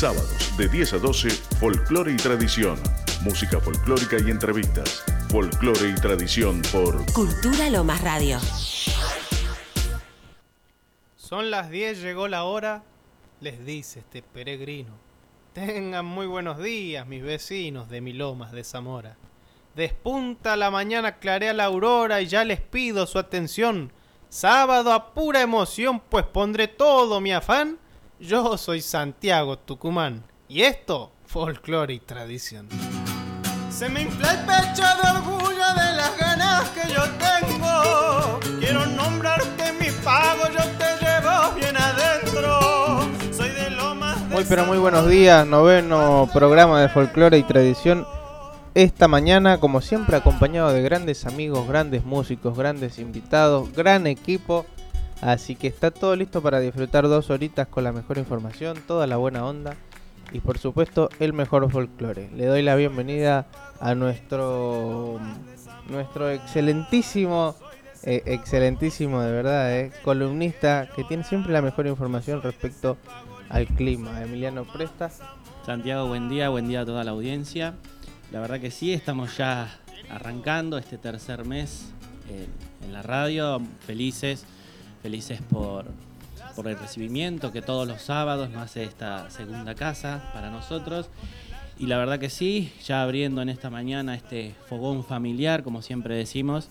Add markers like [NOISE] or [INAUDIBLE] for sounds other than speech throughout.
Sábados de 10 a 12, folclore y tradición. Música folclórica y entrevistas. Folclore y tradición por Cultura Lomas Radio. Son las 10, llegó la hora, les dice este peregrino. Tengan muy buenos días, mis vecinos de Milomas de Zamora. Despunta la mañana, clarea la aurora y ya les pido su atención. Sábado a pura emoción, pues pondré todo mi afán. Yo soy Santiago Tucumán y esto, folclore y tradición. Se me infla el pecho de orgullo de las ganas que yo tengo. Quiero nombrarte mi pago, yo te llevo bien adentro. Soy de lo más. Muy pero muy buenos días, noveno programa de folclore y tradición. Esta mañana, como siempre, acompañado de grandes amigos, grandes músicos, grandes invitados, gran equipo. Así que está todo listo para disfrutar dos horitas con la mejor información, toda la buena onda y por supuesto el mejor folclore. Le doy la bienvenida a nuestro nuestro excelentísimo eh, excelentísimo de verdad, eh, columnista que tiene siempre la mejor información respecto al clima, Emiliano Presta. Santiago, buen día, buen día a toda la audiencia. La verdad que sí, estamos ya arrancando este tercer mes eh, en la radio, felices, felices por, el recibimiento que todos los sábados nos hace esta segunda casa para nosotros. Y la verdad que sí, ya abriendo en esta mañana este fogón familiar, como siempre decimos,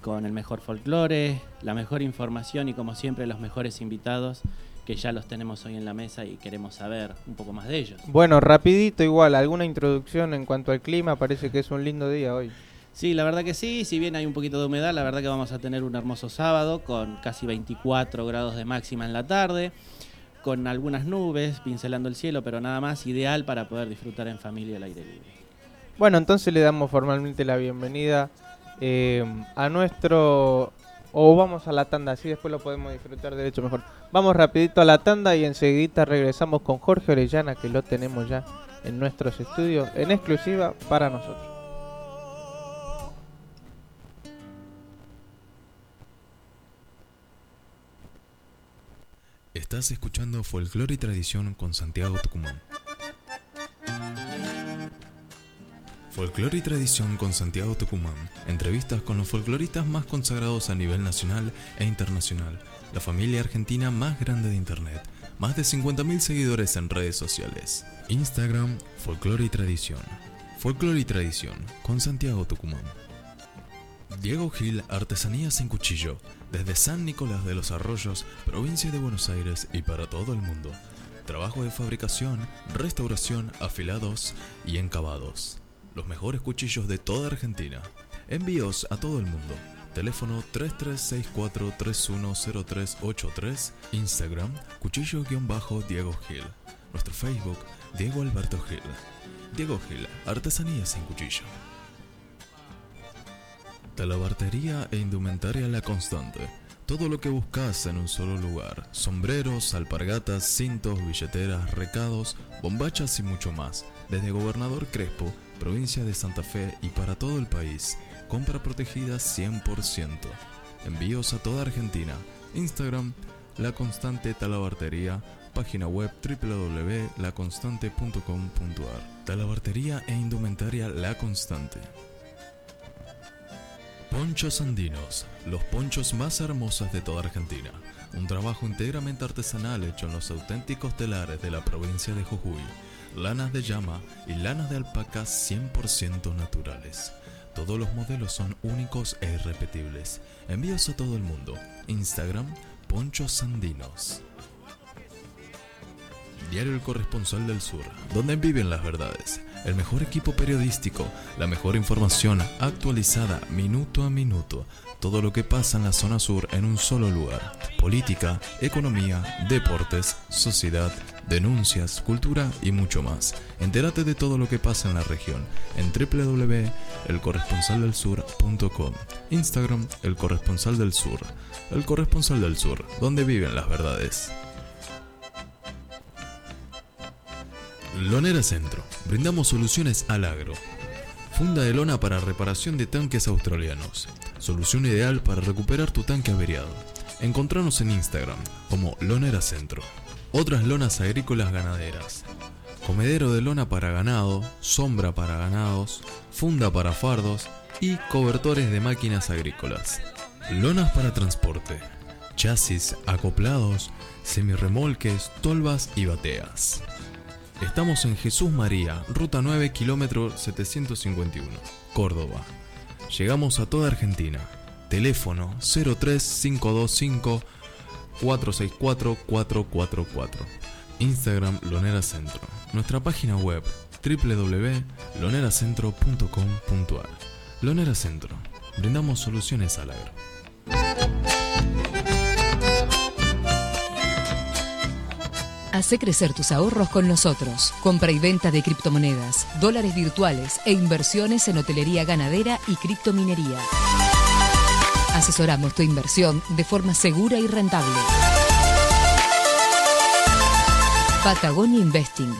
con el mejor folclore, la mejor información y como siempre los mejores invitados que ya los tenemos hoy en la mesa y queremos saber un poco más de ellos. Bueno, rapidito igual, alguna introducción en cuanto al clima, parece que es un lindo día hoy. Sí, la verdad que sí, si bien hay un poquito de humedad, la verdad que vamos a tener un hermoso sábado con casi 24 grados de máxima en la tarde, con algunas nubes pincelando el cielo, pero nada más ideal para poder disfrutar en familia al aire libre. Bueno, entonces le damos formalmente la bienvenida eh, a nuestro o vamos a la tanda, así después lo podemos disfrutar de hecho mejor. Vamos rapidito a la tanda y enseguida regresamos con Jorge Orellana, que lo tenemos ya en nuestros estudios en exclusiva para nosotros. Estás escuchando Folclore y Tradición con Santiago Tucumán. Folclore y Tradición con Santiago Tucumán. Entrevistas con los folcloristas más consagrados a nivel nacional e internacional. La familia argentina más grande de Internet. Más de 50.000 seguidores en redes sociales. Instagram, Folclore y Tradición. Folclore y Tradición con Santiago Tucumán. Diego Gil, Artesanías en Cuchillo. Desde San Nicolás de los Arroyos, provincia de Buenos Aires y para todo el mundo. Trabajo de fabricación, restauración, afilados y encabados los mejores cuchillos de toda Argentina. Envíos a todo el mundo. Teléfono 3364-310383. Instagram, cuchillo-diego Gil. Nuestro Facebook, Diego Alberto Gil. Diego Gil, artesanías sin cuchillo. Talabartería e indumentaria La Constante. Todo lo que buscas en un solo lugar. Sombreros, alpargatas, cintos, billeteras, recados, bombachas y mucho más. Desde Gobernador Crespo provincia de Santa Fe y para todo el país. Compra protegida 100%. Envíos a toda Argentina. Instagram, La Constante Talabartería. Página web www.laconstante.com.ar. Talabartería e indumentaria La Constante. Ponchos Andinos, los ponchos más hermosos de toda Argentina. Un trabajo íntegramente artesanal hecho en los auténticos telares de la provincia de Jujuy lanas de llama y lanas de alpaca 100% naturales. Todos los modelos son únicos e irrepetibles. Envíos a todo el mundo. Instagram, Ponchos Andinos. Diario El Corresponsal del Sur, donde viven las verdades. El mejor equipo periodístico, la mejor información actualizada minuto a minuto. Todo lo que pasa en la zona sur en un solo lugar. Política, economía, deportes, sociedad, denuncias, cultura y mucho más. Entérate de todo lo que pasa en la región en www.elcorresponsaldelsur.com. Instagram, El Corresponsal del Sur. El Corresponsal del Sur, donde viven las verdades. Lonera Centro. Brindamos soluciones al agro. Funda de lona para reparación de tanques australianos. Solución ideal para recuperar tu tanque averiado. Encontranos en Instagram como Lonera Centro. Otras lonas agrícolas ganaderas. comedero de lona para ganado, sombra para ganados, funda para fardos y cobertores de máquinas agrícolas. Lonas para transporte, chasis acoplados, semirremolques, tolvas y bateas. Estamos en Jesús María, ruta 9, kilómetro 751, Córdoba. Llegamos a toda Argentina. Teléfono 03525 464 444. Instagram Lonera Centro. Nuestra página web www.loneracentro.com.ar. Lonera Centro. Brindamos soluciones al agro. Hace crecer tus ahorros con nosotros. Compra y venta de criptomonedas, dólares virtuales e inversiones en hotelería ganadera y criptominería. Asesoramos tu inversión de forma segura y rentable. Patagonia Investing.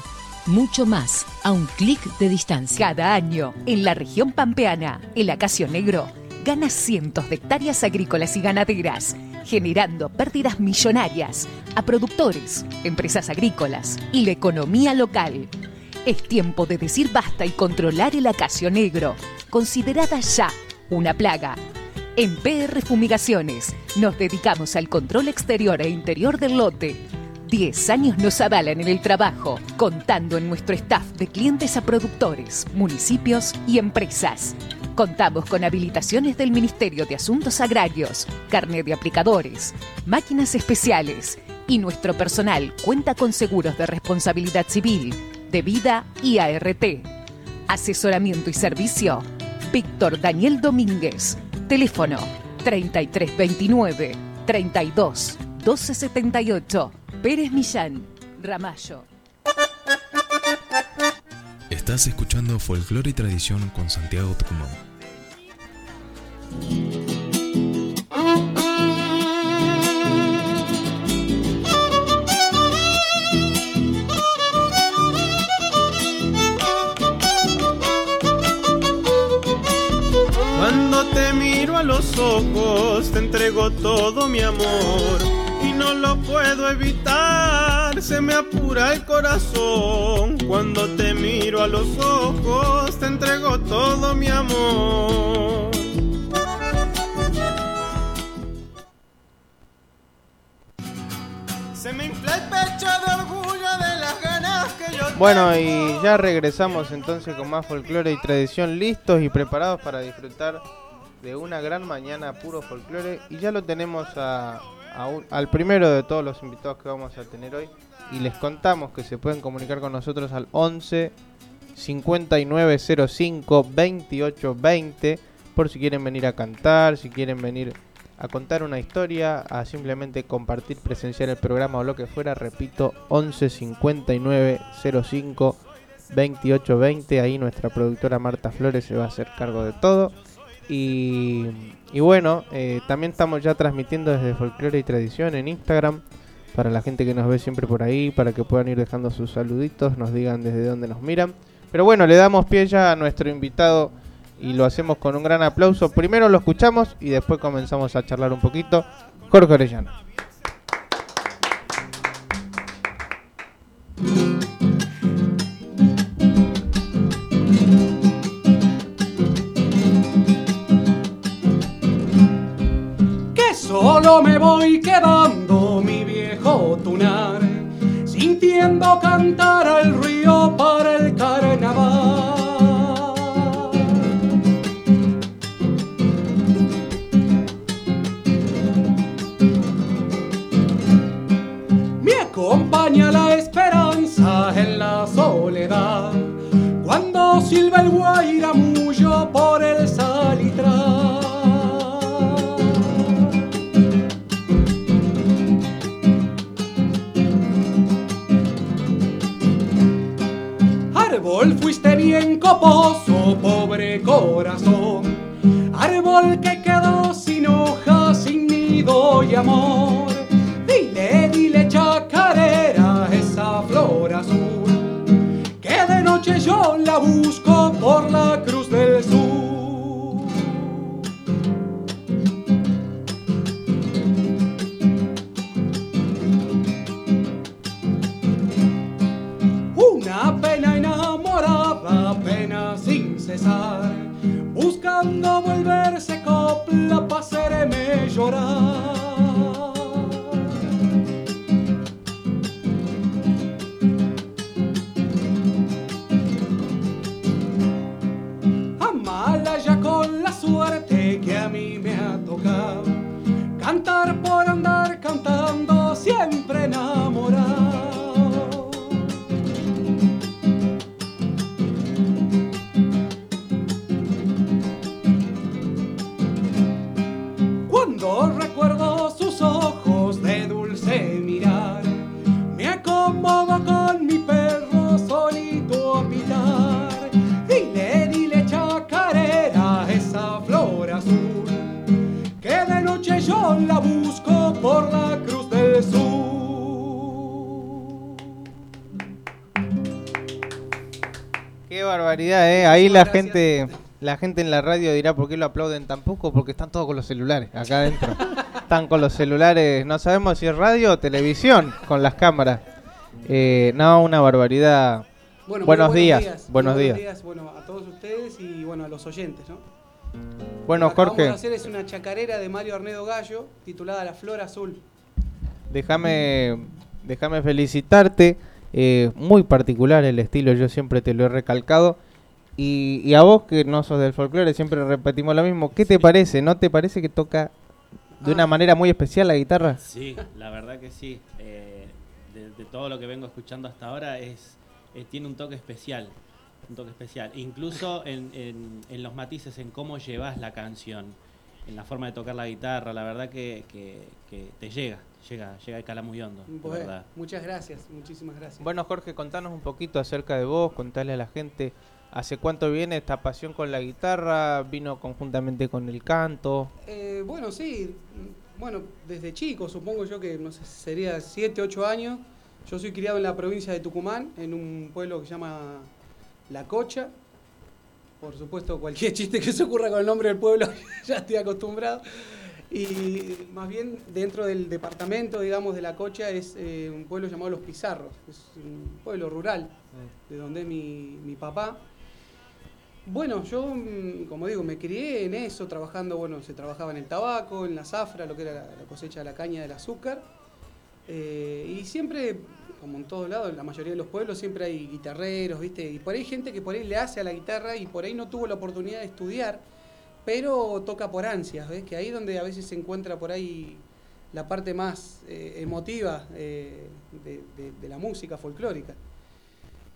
Mucho más a un clic de distancia. Cada año, en la región pampeana, el acacio negro gana cientos de hectáreas agrícolas y ganaderas, generando pérdidas millonarias a productores, empresas agrícolas y la economía local. Es tiempo de decir basta y controlar el acacio negro, considerada ya una plaga. En PR Fumigaciones nos dedicamos al control exterior e interior del lote 10 años nos avalan en el trabajo, contando en nuestro staff de clientes a productores, municipios y empresas. Contamos con habilitaciones del Ministerio de Asuntos Agrarios, carnet de aplicadores, máquinas especiales y nuestro personal cuenta con seguros de responsabilidad civil, de vida y ART. Asesoramiento y servicio. Víctor Daniel Domínguez. Teléfono 3329 32 1278. Pérez Millán, Ramallo. Estás escuchando Folclore y Tradición con Santiago Tucumán. Cuando te miro a los ojos, te entrego todo mi amor y no lo puedo evitar, se me apura el corazón. Cuando te miro a los ojos, te entrego todo mi amor. Se me infla el pecho de orgullo de las ganas que yo Bueno, y ya regresamos entonces con más folclore y tradición, listos y preparados para disfrutar de una gran mañana puro folclore. Y ya lo tenemos a, al primero de todos los invitados que vamos a tener hoy. Y les contamos que se pueden comunicar con nosotros al 11 5905 2820 por si quieren venir a cantar, si quieren venir a contar una historia, a simplemente compartir, presenciar el programa o lo que fuera, repito, 11 59 05 28 20. Ahí nuestra productora Marta Flores se va a hacer cargo de todo. Y, bueno, eh, también estamos ya transmitiendo desde Folclore y Tradición en Instagram. Para la gente que nos ve siempre por ahí, para que puedan ir dejando sus saluditos, nos digan desde dónde nos miran. Pero bueno, le damos pie ya a nuestro invitado y lo hacemos con un gran aplauso. Primero lo escuchamos y después comenzamos a charlar un poquito. Jorge Orellano. Solo me voy quedando mi viejo tunar, sintiendo cantar al río para el carnaval. Me acompaña la esperanza en la soledad, cuando silba el guairamullo por el salitral. Bien coposo, pobre corazón. Árbol que quedó sin hojas, sin nido y amor. Dile, dile chacarera esa flor azul. Que de noche yo la busco por la cruz del sur. Buscando volverse copla para hacerme llorar. Amala ya con la suerte que a mí me ha tocado, cantar por andar cantando siempre enamorado. Barbaridad, eh. Ahí la gente, la gente en la radio dirá por qué lo aplauden tan poco, porque están todos con los celulares acá adentro. [LAUGHS] están con los celulares, no sabemos si es radio o televisión con las cámaras. Eh, no, una barbaridad. Bueno, buenos, muy días, buenos Muy días. Bueno, a todos ustedes y bueno, a los oyentes, ¿no? Bueno, Lo que Jorge, Vamos a hacer es una chacarera de Mario Arnedo Gallo titulada La Flor Azul. déjame, déjame felicitarte. Eh, muy particular el estilo, yo siempre te lo he recalcado. Y, y a vos que no sos del folclore, siempre repetimos lo mismo. ¿Qué te parece? ¿No te parece que toca de una Ah. manera muy especial la guitarra? Sí, la verdad que sí. Eh, de, de todo lo que vengo escuchando hasta ahora es, eh, tiene un toque especial. Un toque especial. Incluso en, en- en los matices, en cómo llevas la canción, en la forma de tocar la guitarra, la verdad que, que- que te llega, llega, llega y cala muy hondo, de Bueno, verdad. muchas gracias, muchísimas gracias. Bueno, Jorge, contanos un poquito acerca de vos, contale a la gente hace cuánto viene esta pasión con la guitarra, vino conjuntamente con el canto. Eh, bueno, sí, bueno, desde chico, supongo yo que, no sé, sería 7, 8 años. Yo soy criado en la provincia de Tucumán, en un pueblo que se llama La Cocha. Por supuesto, cualquier [LAUGHS] chiste que se ocurra con el nombre del pueblo, [LAUGHS] ya estoy acostumbrado. Y más bien dentro del departamento, digamos, de La Cocha es eh, un pueblo llamado Los Pizarros. Es un pueblo rural, de donde es mi, mi papá. Bueno, yo, mm, como digo, me crié en eso, trabajando, bueno, se trabajaba en el tabaco, en la zafra, lo que era la, la cosecha de la caña del azúcar. Eh, y siempre, como en todos lados, en la mayoría de los pueblos, siempre hay guitarreros, ¿viste? Y por ahí hay gente que por ahí le hace a la guitarra y por ahí no tuvo la oportunidad de estudiar, pero toca por ansias, ¿ves? Que ahí es donde a veces se encuentra por ahí la parte más eh, emotiva eh, de, de- de la música folclórica.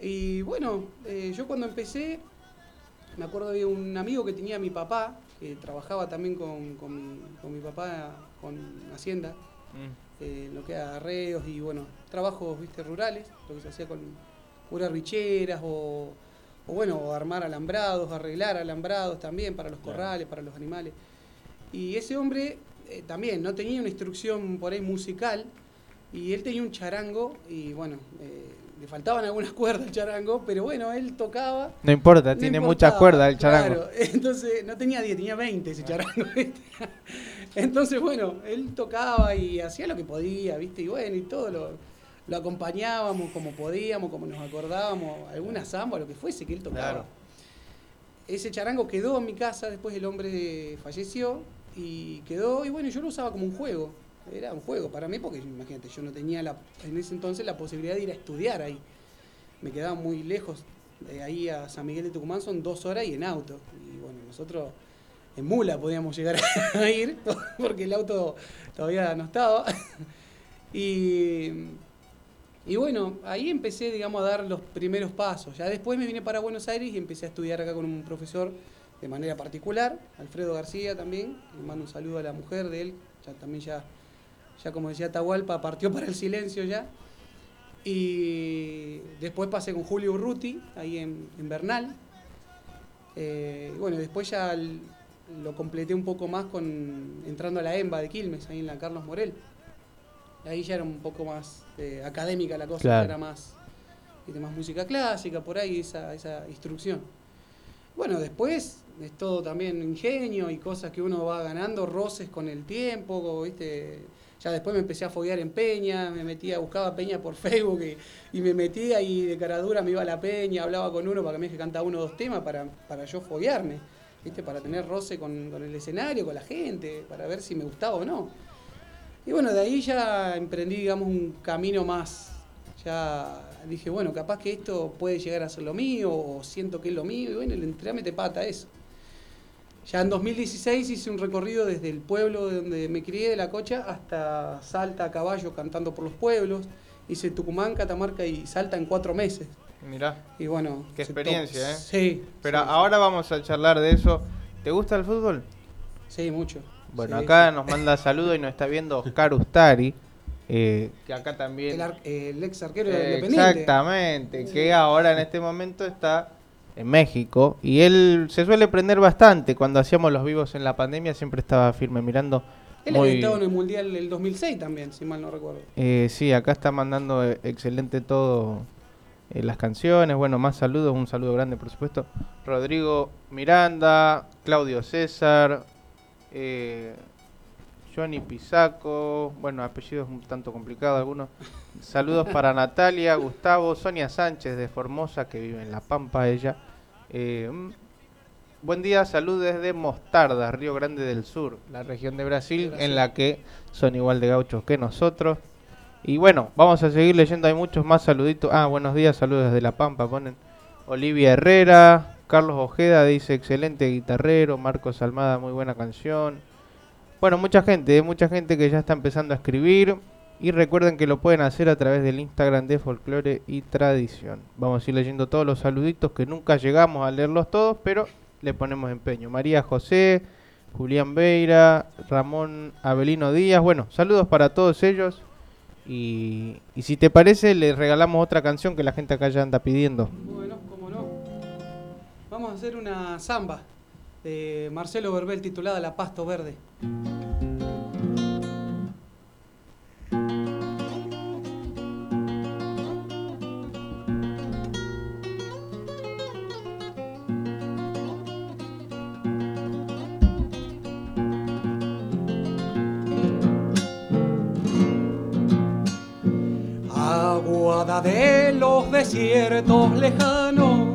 Y bueno, eh, yo cuando empecé, me acuerdo había un amigo que tenía mi papá, que trabajaba también con, con mi, con mi papá con Hacienda, eh, lo que era arreos y bueno, trabajos viste rurales, lo que se hacía con curar bicheras o, o bueno, o armar alambrados, arreglar alambrados también para los corrales, para los animales. Y ese hombre eh, también no tenía una instrucción por ahí musical y él tenía un charango y bueno, eh, le faltaban algunas [LAUGHS] cuerdas al charango, pero bueno, él tocaba No importa, no tiene importaba, muchas cuerdas el charango. Claro, [LAUGHS] entonces no tenía 10, tenía 20 ese charango. [LAUGHS] ¿viste? Entonces, bueno, él tocaba y hacía lo que podía, ¿viste? Y bueno, y todo lo, lo acompañábamos como podíamos, como nos acordábamos, alguna samba, lo que fuese que él tocaba. Claro. Ese charango quedó en mi casa, después el hombre falleció y quedó, y bueno, yo lo usaba como un juego. Era un juego para mí porque imagínate, yo no tenía la, en ese entonces la posibilidad de ir a estudiar ahí. Me quedaba muy lejos. De ahí a San Miguel de Tucumán son dos horas y en auto. Y bueno, nosotros en mula podíamos llegar a [LAUGHS] ir [LAUGHS] porque el auto todavía no estaba. [LAUGHS] Y, y bueno, ahí empecé, digamos, a dar los primeros pasos. Ya después me vine para Buenos Aires y empecé a estudiar acá con un profesor de manera particular, Alfredo García también. Le mando un saludo a la mujer de él, ya también ya, ya como decía Tahualpa, partió para el silencio ya. Y después pasé con Julio Urruti, ahí en, en Bernal. Eh, bueno, después ya lo completé un poco más con entrando a la EMBA de Quilmes, ahí en la Carlos Morel. Ahí ya era un poco más eh, académica la cosa, Claro. era más, más música clásica, por ahí esa, esa instrucción. Bueno, después es todo también ingenio y cosas que uno va ganando, roces con el tiempo, ¿viste? Ya después me empecé a foguear en Peña, me metía, buscaba Peña por Facebook y, y me metía y de cara dura me iba a la Peña, hablaba con uno para que me deje cantar uno o dos temas para, para yo foguearme, ¿viste? Para tener roce con, con el escenario, con la gente, para ver si me gustaba o no. Y bueno, de ahí ya emprendí, digamos, un camino más. Ya dije, bueno, capaz que esto puede llegar a ser lo mío, o siento que es lo mío, y bueno, le entré a pata eso. Ya en 2016 hice un recorrido desde el pueblo donde me crié, de La Cocha, hasta Salta a caballo cantando por los pueblos. Hice Tucumán, Catamarca y Salta en cuatro meses. Mirá, Y bueno. Qué experiencia, ¿eh? Sí. pero sí, ahora vamos a charlar de eso. ¿Te gusta el fútbol? Sí, mucho. Bueno, Sí, acá nos manda saludos y nos está viendo Oscar Ustari, eh, que acá también... El, ar- el ex arquero de Eh, Independiente. Exactamente, que ahora en este momento está en México y él se suele prender bastante. Cuando hacíamos los vivos en la pandemia siempre estaba firme mirando. Él muy- había estado en el Mundial del 2006 también, si mal no recuerdo. Eh, sí, acá está mandando eh, excelente todo eh, las canciones. Bueno, más saludos, un saludo grande por supuesto. Rodrigo Miranda, Claudio César, eh, Johnny Pisaco, bueno, apellidos un tanto complicados algunos. Saludos para [LAUGHS] Natalia, Gustavo, Sonia Sánchez de Formosa, que vive en La Pampa ella. Eh, mm, buen día, salud desde Mostarda, Río Grande del Sur, la región de Brasil, Brasil. en la que son igual de gauchos que nosotros. Y bueno, vamos a seguir leyendo, hay muchos más saluditos. Ah, buenos días, saludos desde La Pampa, ponen Olivia Herrera, Carlos Ojeda dice excelente guitarrero, Marcos Almada, muy buena canción. Bueno, mucha gente, eh, mucha gente que ya está empezando a escribir. Y recuerden que lo pueden hacer a través del Instagram de Folklore y Tradición. Vamos a ir leyendo todos los saluditos que nunca llegamos a leerlos todos, pero le ponemos empeño. María José, Julián Beira, Ramón Abelino Díaz. Bueno, saludos para todos ellos. Y, y si te parece, les regalamos otra canción que la gente acá ya anda pidiendo. Vamos a hacer una samba de Marcelo Verbel titulada La Pasto Verde. Aguada de los desiertos lejanos,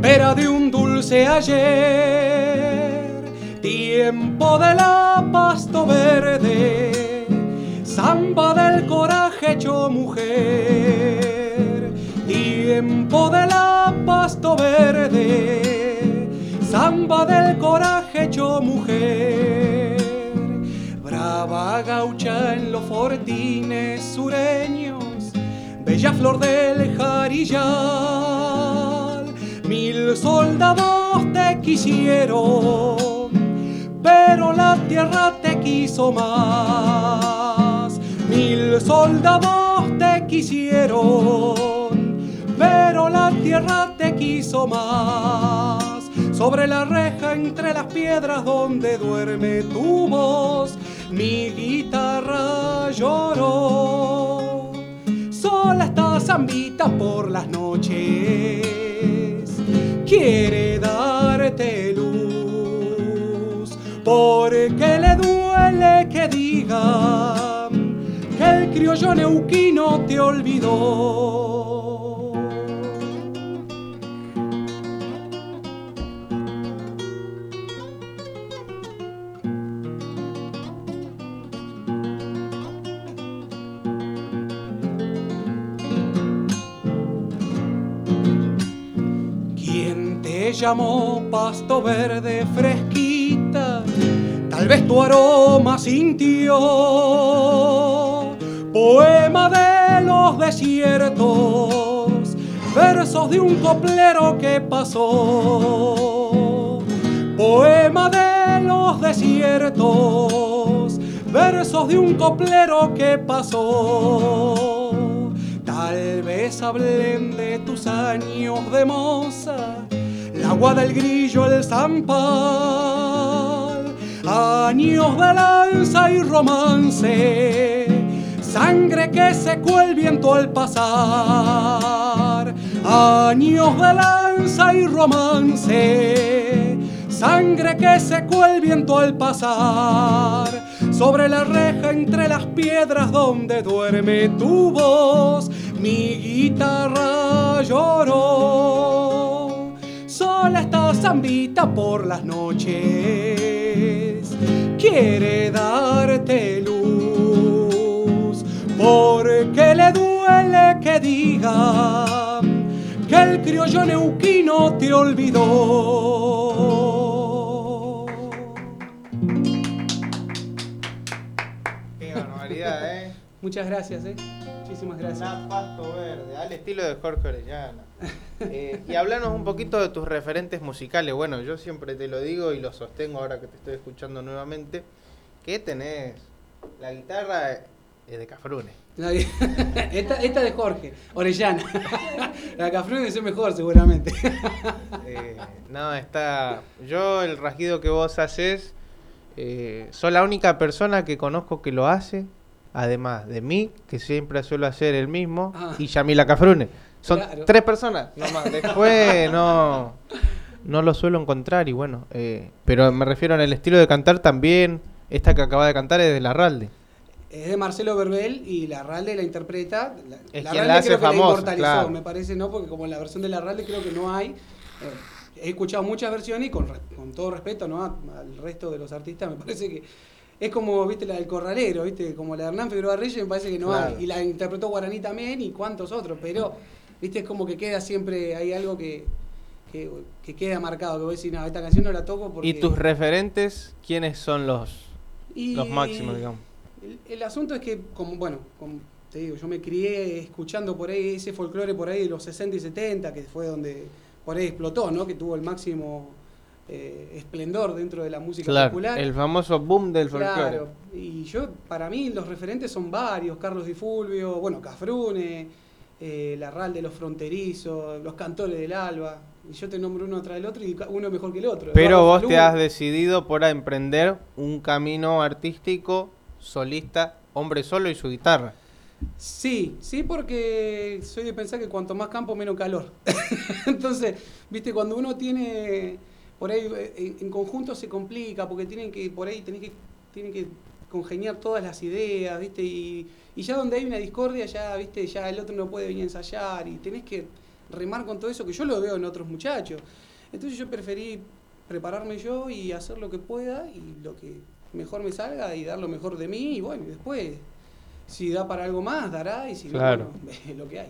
tapera de un dulce ayer, tiempo de la pasto verde, samba del coraje hecho mujer, tiempo de la pasto verde, samba del coraje hecho mujer. Brava gaucha en los fortines sureños, bella flor del jarillal. Mil soldados te quisieron, pero la tierra te quiso más. Mil soldados te quisieron, pero la tierra te quiso más. Sobre la reja entre las piedras donde duerme tu voz, mi guitarra lloró. Sola está zambita por las noches, quiere darte luz, porque le duele que digan que el criollo neuquino te olvidó. Llamó pasto verde fresquita? Tal vez tu aroma sintió. Poema de los desiertos, versos de un coplero que pasó. Poema de los desiertos, versos de un coplero que pasó. Tal vez hablen de tus años de moza, la agua del grillo, el zampal, años de lanza y romance, sangre que secó el viento al pasar, años de lanza y romance, sangre que secó el viento al pasar, sobre la reja entre las piedras donde duerme tu voz, mi guitarra lloró. Sola está zambita por las noches, quiere darte luz, porque le duele que diga que el criollo neuquino te olvidó. Qué barbaridad, ¿eh? Muchas gracias, ¿eh? Muchísimas gracias. Una pasto verde, al estilo de Jorge Orellana. [LAUGHS] Eh, y hablanos un poquito de tus referentes musicales. Bueno, yo siempre te lo digo y lo sostengo ahora que te estoy escuchando nuevamente. Que tenés la guitarra es de Cafrune. [LAUGHS] Esta, esta de Jorge, Orellana. [LAUGHS] La Cafrune es mejor, seguramente. Eh, no, está. Yo, el rasguido que vos haces, eh, soy la única persona que conozco que lo hace. Además de mí, que siempre suelo hacer el mismo, Ah. y Yamila Cafrune. Son Claro. tres personas, nomás. [LAUGHS] Después no, no lo suelo encontrar y bueno. eh, pero me refiero en el estilo de cantar también. Esta que acaba de cantar es de Larralde. Es de Marcelo Verbel y Larralde la interpreta. La, Larralde la hace creo que famosa, la inmortalizó, claro. me parece, ¿no? Porque como la versión de Larralde creo que no hay. eh, he escuchado muchas versiones y con, todo respeto ¿no? A- al resto de los artistas, me parece que es como, viste, la del Corralero, viste, como la de Hernán Figueroa Reyes, me parece que no Claro. hay. Y la interpretó Guaraní también y cuantos otros, pero, viste, es como que queda siempre, hay algo que, que, que queda marcado, que vos decís, no, esta canción no la toco porque... ¿Y tus referentes, quiénes son los, Y- los máximos, digamos? El, el asunto es que, como bueno, como te digo, yo me crié escuchando por ahí ese folclore por ahí de los 60 y 70, que fue donde por ahí explotó, ¿no? Que tuvo el máximo eh, esplendor dentro de la música Claro, popular. el famoso boom del folclore. Claro, y yo, para mí, los referentes son varios: Carlos Di Fulvio, bueno, Cafrune, eh, Larral de los Fronterizos, los Cantores del Alba. Y yo te nombro uno tras el otro y uno mejor que el otro. Pero Eduardo vos te has decidido por emprender un camino artístico, solista, hombre solo y su guitarra. Sí, sí, porque soy de pensar que cuanto más campo, menos calor. [LAUGHS] Entonces, viste, cuando uno tiene, por ahí, eh, en, en conjunto se complica, porque tienen que, por ahí tenés que, tienen que congeniar todas las ideas, viste, y, y ya donde hay una discordia, ya, viste, ya el otro no puede venir a ensayar, y tenés que remar con todo eso, que yo lo veo en otros muchachos. Entonces yo preferí prepararme yo y hacer lo que pueda, y lo que mejor me salga, y dar lo mejor de mí, y bueno, y después si da para algo más, dará, y si no, Claro. bueno, [LAUGHS] es lo que hay.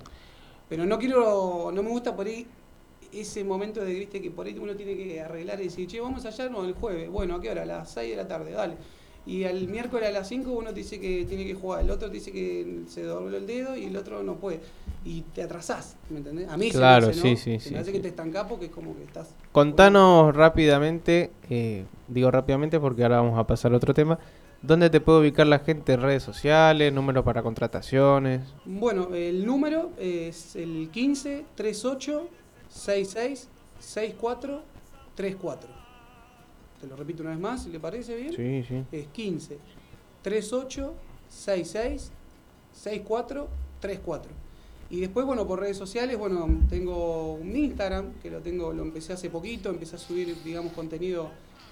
Pero no quiero, no me gusta por ahí ese momento de, viste, que por ahí uno tiene que arreglar y decir, che, vamos allá, no, el jueves, bueno, ¿a qué hora? A las 6 de la tarde, dale. Y al miércoles a las 5 uno te dice que tiene que jugar, el otro te dice que se dobló el dedo y el otro no puede. Y te atrasás, ¿me entendés? A mí Claro, se me hace, sí, ¿no? sí, Se sí, me hace sí. que te estancás porque es como que estás... Contanos rápidamente, eh, digo rápidamente porque ahora vamos a pasar a otro tema, ¿dónde te puede ubicar la gente en redes sociales, número para contrataciones? Bueno, el número es el 15 38 66 64 34. Te lo repito una vez más, si le parece bien. Sí, sí. Es 15 38 66 64 34. Y después, bueno, por redes sociales, bueno, tengo un Instagram, que lo tengo, lo empecé hace poquito, empecé a subir, digamos, contenido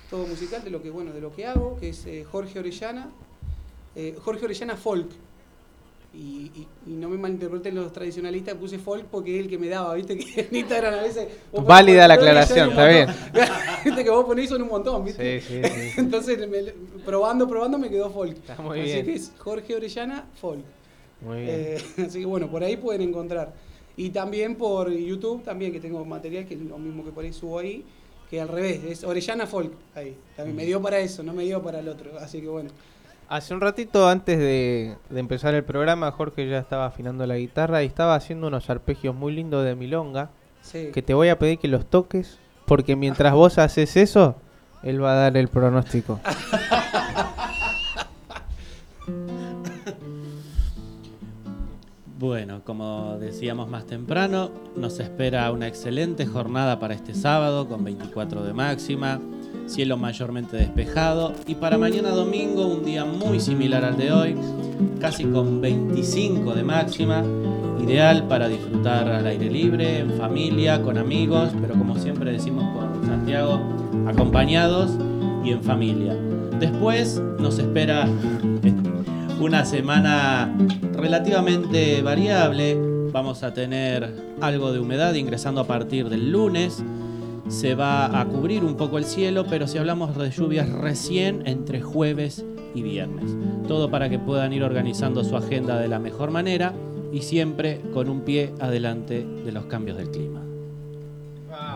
todo musical de lo que, bueno, de lo que hago, que es eh, Jorge Orellana, eh, Jorge Orellana Folk. Y, y- y no me malinterpreten los tradicionalistas, puse folk porque es el que me daba, viste [LAUGHS] que en Instagram a veces... Válida la aclaración, está montón. [LAUGHS] viste que vos ponés son un montón, viste. Sí, sí, sí. [LAUGHS] Entonces, me- probando, probando me quedó folk. Está muy así bien. que es Jorge Orellana Folk. Muy bien. Eh, así que bueno, por ahí pueden encontrar. Y también por YouTube, también que tengo material que es lo mismo que por ahí subo ahí, que al revés, es Orellana Folk. Ahí. También me dio para eso, no me dio para el otro. Así que bueno. Hace un ratito antes de, de empezar el programa, Jorge ya estaba afinando la guitarra y estaba haciendo unos arpegios muy lindos de milonga, Sí. que te voy a pedir que los toques, porque mientras vos haces eso, él va a dar el pronóstico. [LAUGHS] Bueno, como decíamos más temprano, nos espera una excelente jornada para este sábado con 24 de máxima, cielo mayormente despejado y para mañana domingo un día muy similar al de hoy, casi con 25 de máxima, ideal para disfrutar al aire libre, en familia, con amigos, pero como siempre decimos con Santiago, acompañados y en familia. Después nos espera [LAUGHS] una semana relativamente variable. Vamos a tener algo de humedad ingresando a partir del lunes. Se va a cubrir un poco el cielo, pero si hablamos de lluvias recién entre jueves y viernes. Todo para que puedan ir organizando su agenda de la mejor manera y siempre con un pie adelante de los cambios del clima.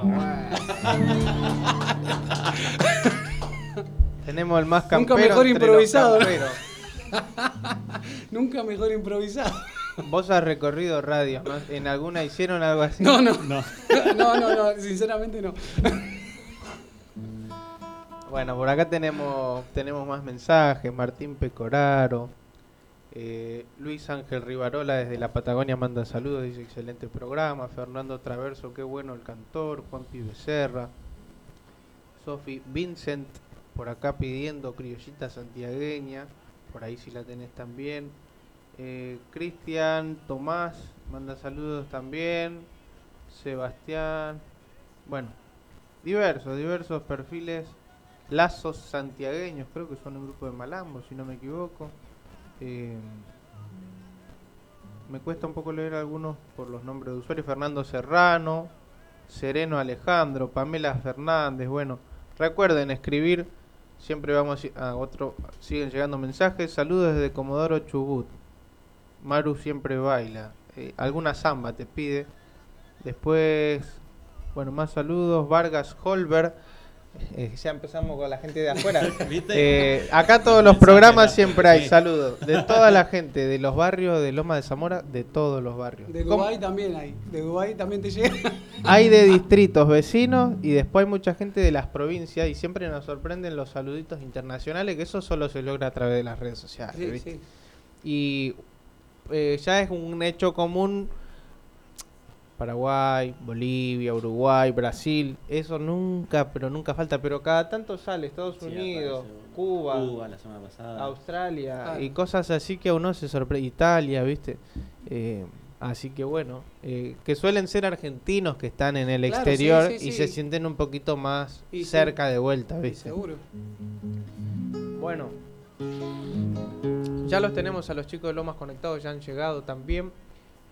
[LAUGHS] Tenemos el más Nunca campero mejor entre los improvisado. [LAUGHS] Nunca mejor improvisado. Vos has recorrido radios, ¿no? ¿En alguna hicieron algo así? No, no. No. [LAUGHS] No, no, no, sinceramente no. Bueno, por acá tenemos tenemos más mensajes. Martín Pecoraro. eh, Luis Ángel Rivarola desde la Patagonia manda saludos, dice excelente programa. Fernando Traverso, qué bueno el cantor. Juan Pi Becerra. Sofi Vincent, por acá pidiendo criollita santiagueña. Por ahí si la tenés también. Eh, Cristian Tomás manda saludos también. Sebastián. Bueno, diversos, diversos perfiles. Lazos santiagueños, creo que son un grupo de Malambo, si no me equivoco. Eh, me cuesta un poco leer algunos por los nombres de usuarios. Fernando Serrano, Sereno Alejandro, Pamela Fernández. Bueno, recuerden escribir. Siempre vamos a otro. Siguen llegando mensajes. Saludos desde Comodoro Chubut. Maru siempre baila. Eh, alguna samba te pide. Después, bueno, más saludos. Vargas Holber. Eh, ya empezamos con la gente de afuera. [LAUGHS] Eh, acá todos los programas siempre hay saludos. De toda la gente, de los barrios de Loma de Zamora, de todos los barrios. De. Dubái también hay. De Dubái también te llega. [LAUGHS] Hay de distritos vecinos y después hay mucha gente de las provincias y siempre nos sorprenden los saluditos internacionales, que eso solo se logra a través de las redes sociales. Sí, ¿viste? sí. Y eh, ya es un hecho común. Paraguay, Bolivia, Uruguay, Brasil, eso nunca, pero nunca falta. Pero cada tanto sale Estados Sí, Unidos, Cuba, Cuba la semana pasada. Australia Ah. y cosas así que a uno se sorprende. Italia, ¿viste? Eh, así que bueno, eh, que suelen ser argentinos que están en el Claro, exterior sí, sí, y se sienten un poquito más Y sí. cerca de vuelta, ¿viste? Seguro. Bueno, ya los tenemos a los chicos de Lomas conectados, ya han llegado también.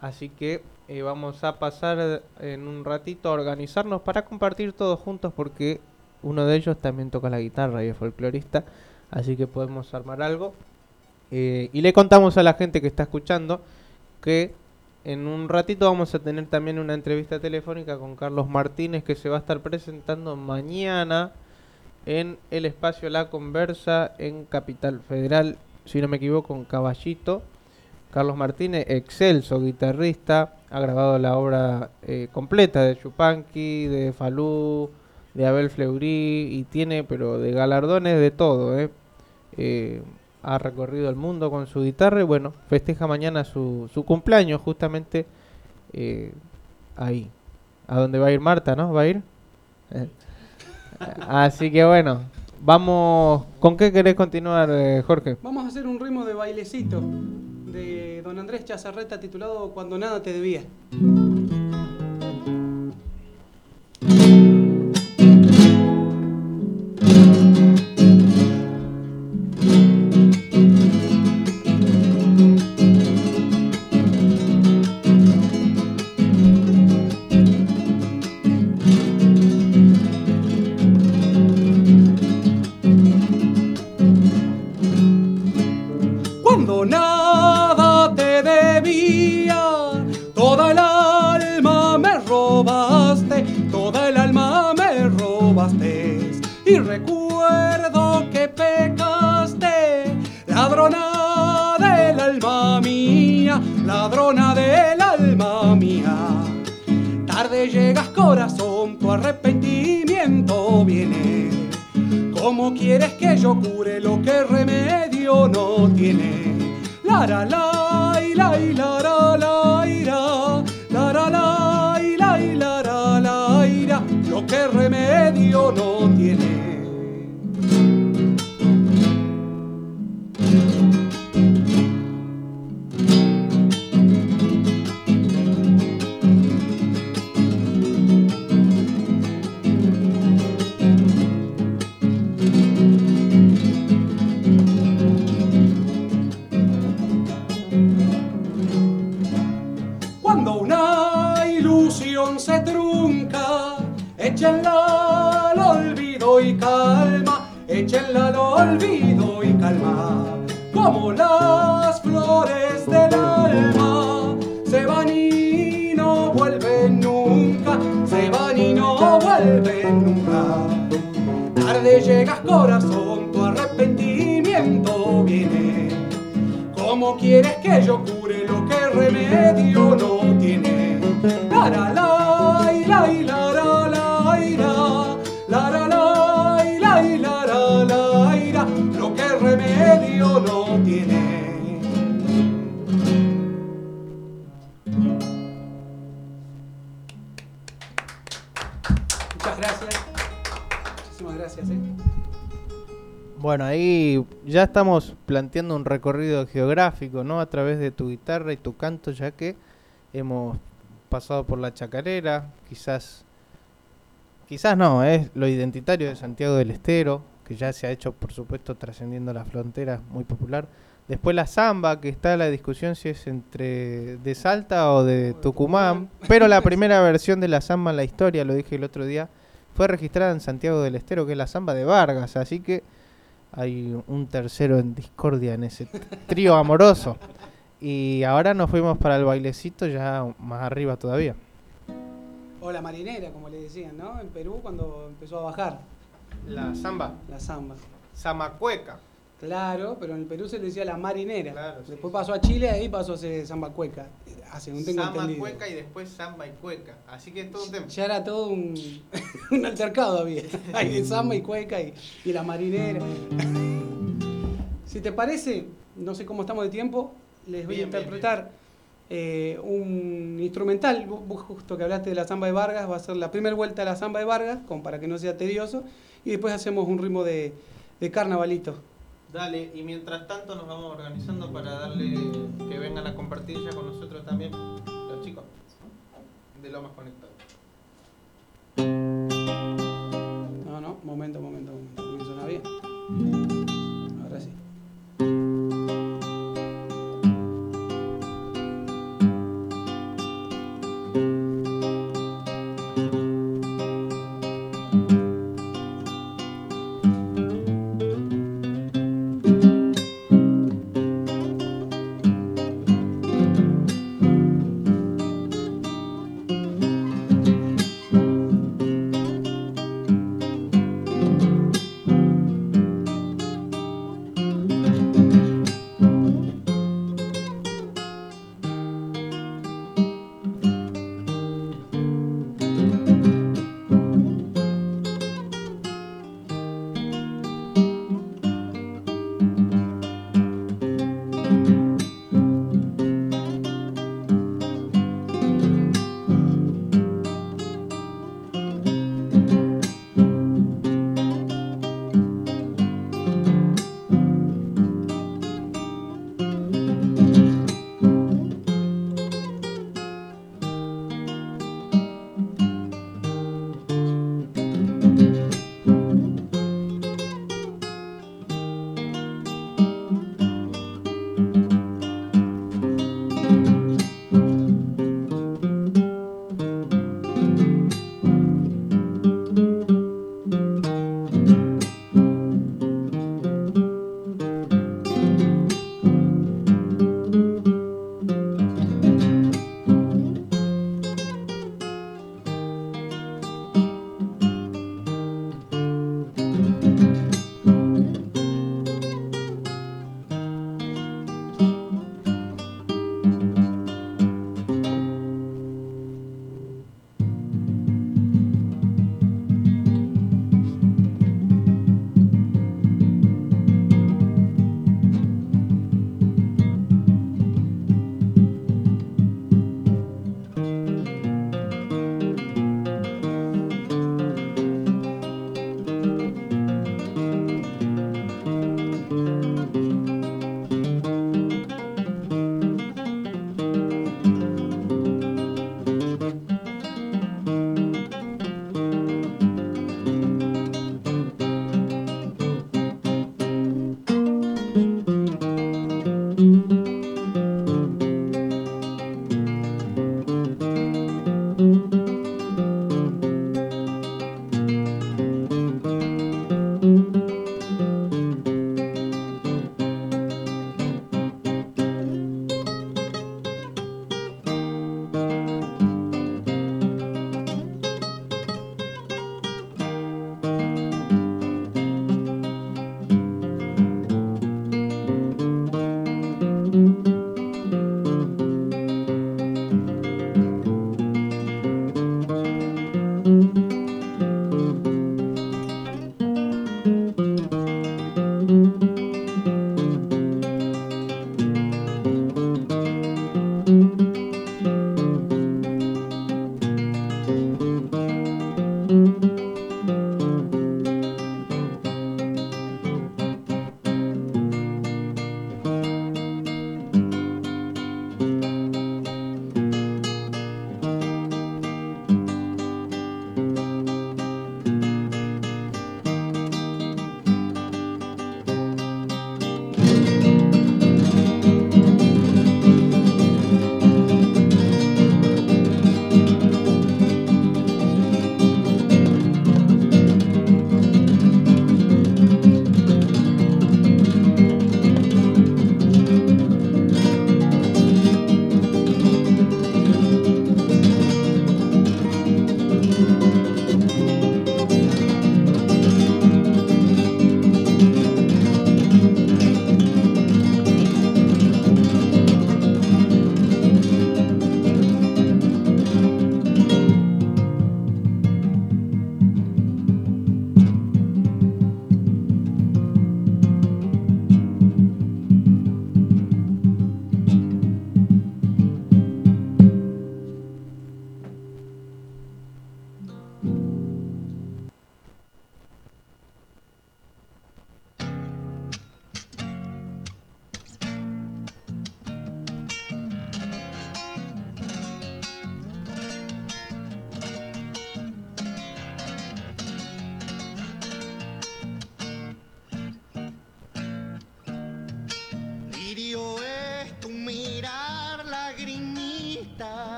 Así que eh, vamos a pasar en un ratito a organizarnos para compartir todos juntos porque uno de ellos también toca la guitarra y es folclorista. Así que podemos armar algo. Eh, y le contamos a la gente que está escuchando que en un ratito vamos a tener también una entrevista telefónica con Carlos Martínez que se va a estar presentando mañana en el espacio La Conversa en Capital Federal, si no me equivoco, en Caballito. Carlos Martínez, excelso guitarrista, ha grabado la obra eh, completa de Chupanqui, de Falú, de Abel Fleury y tiene, pero de galardones de todo. eh. Eh, ha recorrido el mundo con su guitarra y bueno, festeja mañana su, su cumpleaños justamente eh, ahí. A donde va a ir Marta, ¿no? ¿Va a ir? Eh. Así que bueno, vamos. ¿Con qué querés continuar, eh, Jorge? Vamos a hacer un ritmo de bailecito de don Andrés Chazarreta titulado Cuando nada te debía. Cure lo que remedio no tiene? La la Bueno, ahí ya estamos planteando un recorrido geográfico, ¿no? A través de tu guitarra y tu canto, ya que hemos pasado por la chacarera, quizás, quizás no, es lo identitario de Santiago del Estero, que ya se ha hecho, por supuesto, trascendiendo las fronteras, muy popular. Después la samba, que está la discusión si es entre de Salta o de Tucumán, pero la primera versión de la samba en la historia, lo dije el otro día, fue registrada en Santiago del Estero, que es la samba de Vargas, así que hay un tercero en discordia en ese trío amoroso. Y ahora nos fuimos para el bailecito ya más arriba todavía. O la marinera, como le decían, ¿no? En Perú cuando empezó a bajar La samba, la samba. samacueca. Claro, pero en el Perú se le decía la marinera. Claro, sí, Después pasó a Chile, ahí pasó a ser samba cueca. Según tengo entendido. y después samba y cueca. Así que es todo un tema. Ya era todo un, [LAUGHS] un altercado había. [LAUGHS] Hay de samba y cueca y, y la marinera. [LAUGHS] si te parece, no sé cómo estamos de tiempo, les voy a Bien, bien, interpretar eh, un instrumental. Vos- justo que hablaste de la samba de Vargas, va a ser la primera vuelta de la samba de Vargas, como para que no sea tedioso. Y después hacemos un ritmo de, de carnavalito. Dale, y mientras tanto nos vamos organizando para darle que vengan a compartir ya con nosotros también los chicos de Lomas Conectados. No, no, momento, momento, momento. ¿Me suena bien?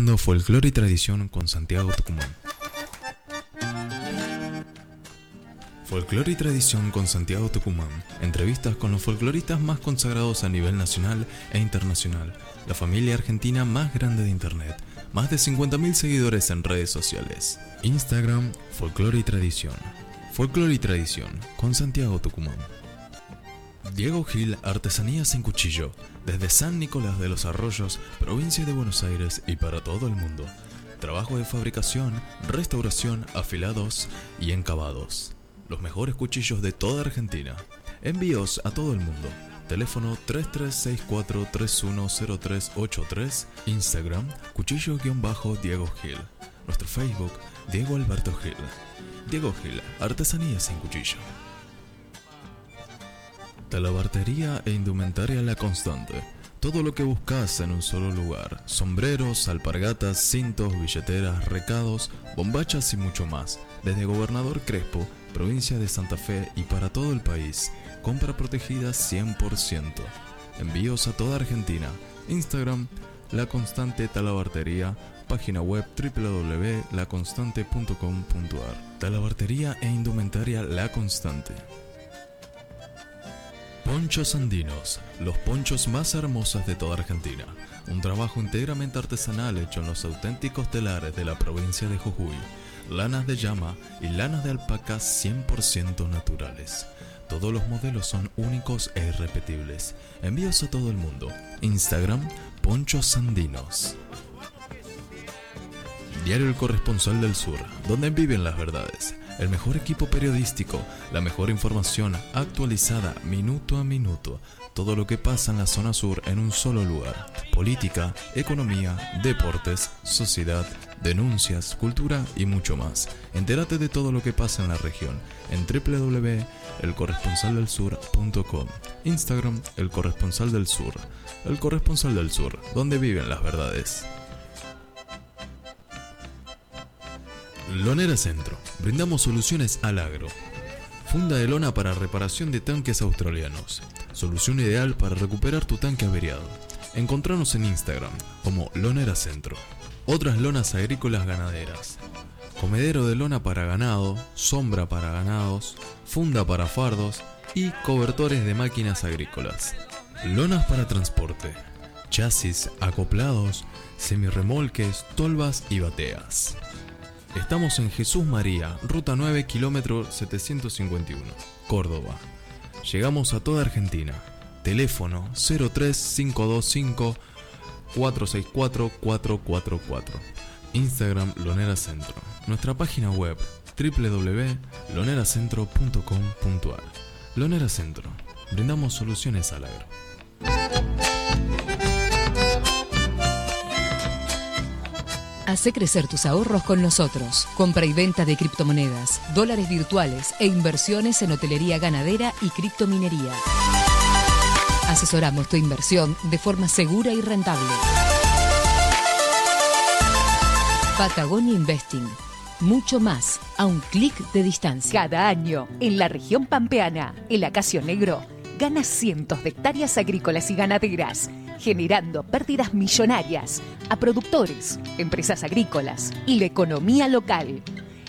Escuchando Folclore y Tradición con Santiago Tucumán. Folclore y Tradición con Santiago Tucumán. Entrevistas con los folcloristas más consagrados a nivel nacional e internacional. La familia argentina más grande de Internet. Más de 50.000 seguidores en redes sociales. Instagram, Folclore y Tradición. Folclore y Tradición con Santiago Tucumán. Diego Gil, Artesanías en Cuchillo, desde San Nicolás de los Arroyos, provincia de Buenos Aires y para todo el mundo. Trabajo de fabricación, restauración, afilados y encabados. Los mejores cuchillos de toda Argentina. Envíos a todo el mundo. Teléfono 3364-310383. Instagram, cuchillo-diego Gil. Nuestro Facebook, Diego Alberto Gil. Diego Gil, Artesanías en Cuchillo. Talabartería e indumentaria La Constante. Todo lo que buscas en un solo lugar. Sombreros, alpargatas, cintos, billeteras, recados, bombachas y mucho más. Desde Gobernador Crespo, provincia de Santa Fe y para todo el país. Compra protegida 100%. Envíos a toda Argentina. Instagram, La Constante Talabartería. Página web www.laconstante.com.ar. Talabartería e indumentaria La Constante. Ponchos Andinos, los ponchos más hermosos de toda Argentina. Un trabajo íntegramente artesanal hecho en los auténticos telares de la provincia de Jujuy. Lanas de llama y lanas de alpaca 100% naturales. Todos los modelos son únicos e irrepetibles. Envíos a todo el mundo. Instagram, Ponchos Andinos. Diario El Corresponsal del Sur, donde viven las verdades. El mejor equipo periodístico, la mejor información actualizada minuto a minuto. Todo lo que pasa en la zona sur en un solo lugar. Política, economía, deportes, sociedad, denuncias, cultura y mucho más. Entérate de todo lo que pasa en la región en www.elcorresponsaldelsur.com. Instagram, El Corresponsal del Sur. El Corresponsal del Sur, donde viven las verdades. Lonera Centro. Brindamos soluciones al agro. Funda de lona para reparación de tanques australianos. Solución ideal para recuperar tu tanque averiado. Encontranos en Instagram como Lonera Centro. Otras lonas agrícolas ganaderas. Comedero de lona para ganado, sombra para ganados, funda para fardos y cobertores de máquinas agrícolas. Lonas para transporte. Chasis, acoplados, semirremolques, tolvas y bateas. Estamos en Jesús María, ruta 9, kilómetro 751, Córdoba. Llegamos a toda Argentina. Teléfono 03525 464 444. Instagram Lonera Centro. Nuestra página web www.loneracentro.com.ar. Lonera Centro. Brindamos soluciones al agro. Hace crecer tus ahorros con nosotros. Compra y venta de criptomonedas, dólares virtuales e inversiones en hotelería ganadera y criptominería. Asesoramos tu inversión de forma segura y rentable. Patagonia Investing. Mucho más a un clic de distancia. Cada año, en la región pampeana, el acacio negro gana cientos de hectáreas agrícolas y ganaderas, generando pérdidas millonarias a productores, empresas agrícolas y la economía local.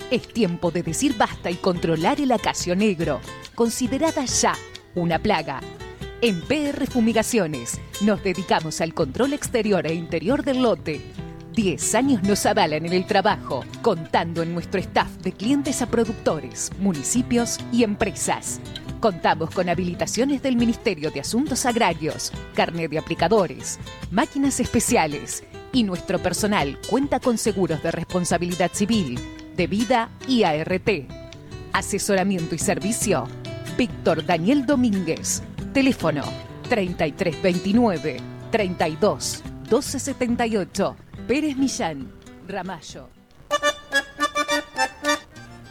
Es tiempo de decir basta y controlar el acacio negro, considerada ya una plaga. En PR Fumigaciones nos dedicamos al control exterior e interior del lote. Diez años nos avalan en el trabajo, contando en nuestro staff de clientes a productores, municipios y empresas. Contamos con habilitaciones del Ministerio de Asuntos Agrarios, carnet de aplicadores, máquinas especiales y nuestro personal cuenta con seguros de responsabilidad civil, de vida y ART. Asesoramiento y servicio. Víctor Daniel Domínguez. Teléfono 3329 32 1278. Pérez Millán. Ramallo.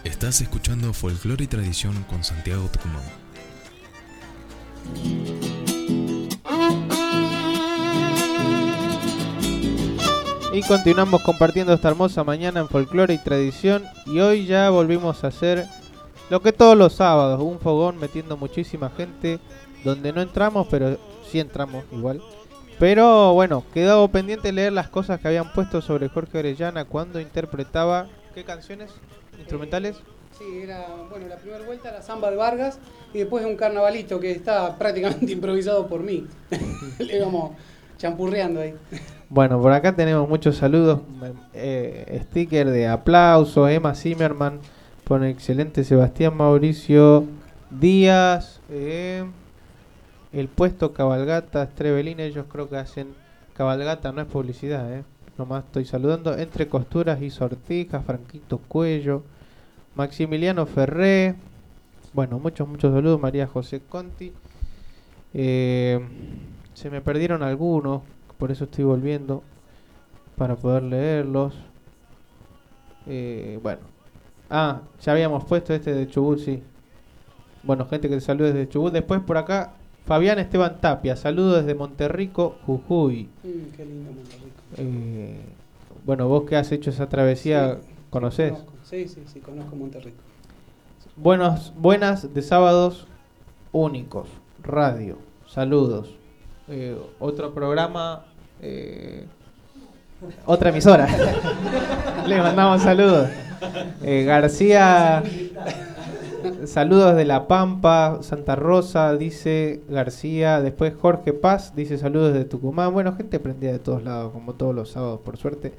Estás escuchando Folclore y Tradición con Santiago Tucumán. Y continuamos compartiendo esta hermosa mañana en folclore y tradición. Y hoy ya volvimos a hacer lo que todos los sábados, un fogón metiendo muchísima gente. Donde no entramos, pero sí entramos igual. Pero bueno, quedó pendiente leer las cosas que habían puesto sobre Jorge Orellana cuando interpretaba. ¿Qué canciones? ¿Instrumentales? Sí, era, bueno, la primera vuelta la samba de Vargas y después un carnavalito que está [LAUGHS] prácticamente improvisado por mí. [LAUGHS] Le íbamos champurreando ahí. Bueno, por acá tenemos muchos saludos. Eh, sticker de aplauso. Emma Zimmerman pone excelente. Sebastián Mauricio Díaz. eh, el puesto Cabalgata Estrebelín. Ellos creo que hacen cabalgata, no es publicidad. Eh. Nomás estoy saludando. Entre costuras y sortijas. Franquito Cuello. Maximiliano Ferré. Bueno, muchos, muchos saludos. María José Conti. Eh, se me perdieron algunos, por eso estoy volviendo para poder leerlos. Eh, bueno. Ah, ya habíamos puesto este de Chubut, sí. Bueno, gente que te saluda desde Chubut. Después por acá, Fabián Esteban Tapia. Saludos desde Monterrico, Jujuy. Mm, qué lindo Monterrico. Eh, bueno, vos que has hecho esa travesía, Sí, ¿conocés? Sí, sí, sí, conozco Monterrico. Buenos, buenas de sábados únicos. Radio. Saludos. Eh, otro programa. eh, otra emisora. [LAUGHS] Le mandamos saludos. Eh, García. Saludos de La Pampa, Santa Rosa, dice García. Después Jorge Paz, dice saludos de Tucumán. Bueno, gente prendida de todos lados, como todos los sábados, por suerte.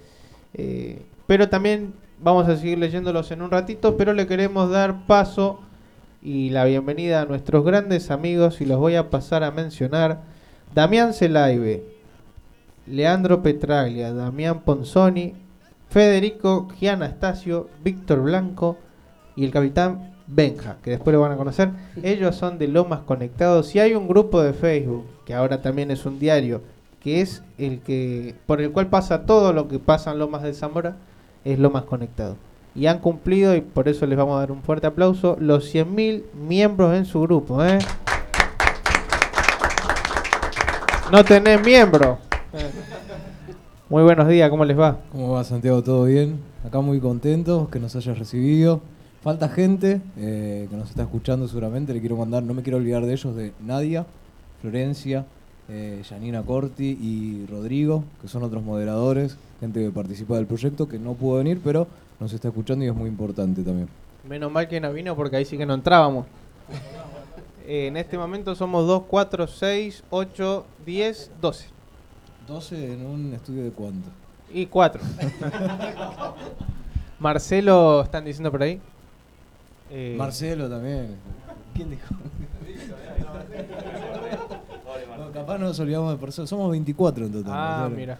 Pero también vamos a seguir leyéndolos en un ratito, pero le queremos dar paso y la bienvenida a nuestros grandes amigos y los voy a pasar a mencionar. Damián Celaibe, Leandro Petraglia, Damián Ponzoni, Federico Gianastasio, Víctor Blanco y el capitán Benja, que después lo van a conocer. Ellos son de Lomas Conectados y hay un grupo de Facebook, que ahora también es un diario, que es el que por el cual pasa todo lo que pasa en Lomas de Zamora, es Lomas Conectado. Y han cumplido, y por eso les vamos a dar un fuerte aplauso, los 100.000 miembros en su grupo. ¿eh? No tenés miembro. Muy buenos días, ¿cómo les va? ¿Cómo va Santiago? ¿Todo bien? Acá muy contentos que nos hayas recibido. Falta gente eh, que nos está escuchando seguramente. Le quiero mandar, no me quiero olvidar de ellos, de Nadia, Florencia, eh, Janina Corti y Rodrigo, que son otros moderadores, gente que participa del proyecto, que no pudo venir, pero nos está escuchando y es muy importante también. Menos mal que no vino porque ahí sí que no entrábamos. Eh, en este momento somos 2, 4, 6, 8, 10, 12. 12 en un estudio de cuánto. Y 4. [LAUGHS] Marcelo, están diciendo por ahí. Eh, Marcelo también. ¿Quién dijo? No, capaz nos olvidamos de personas. Somos 24 en total. Ah, Marcelo. mira.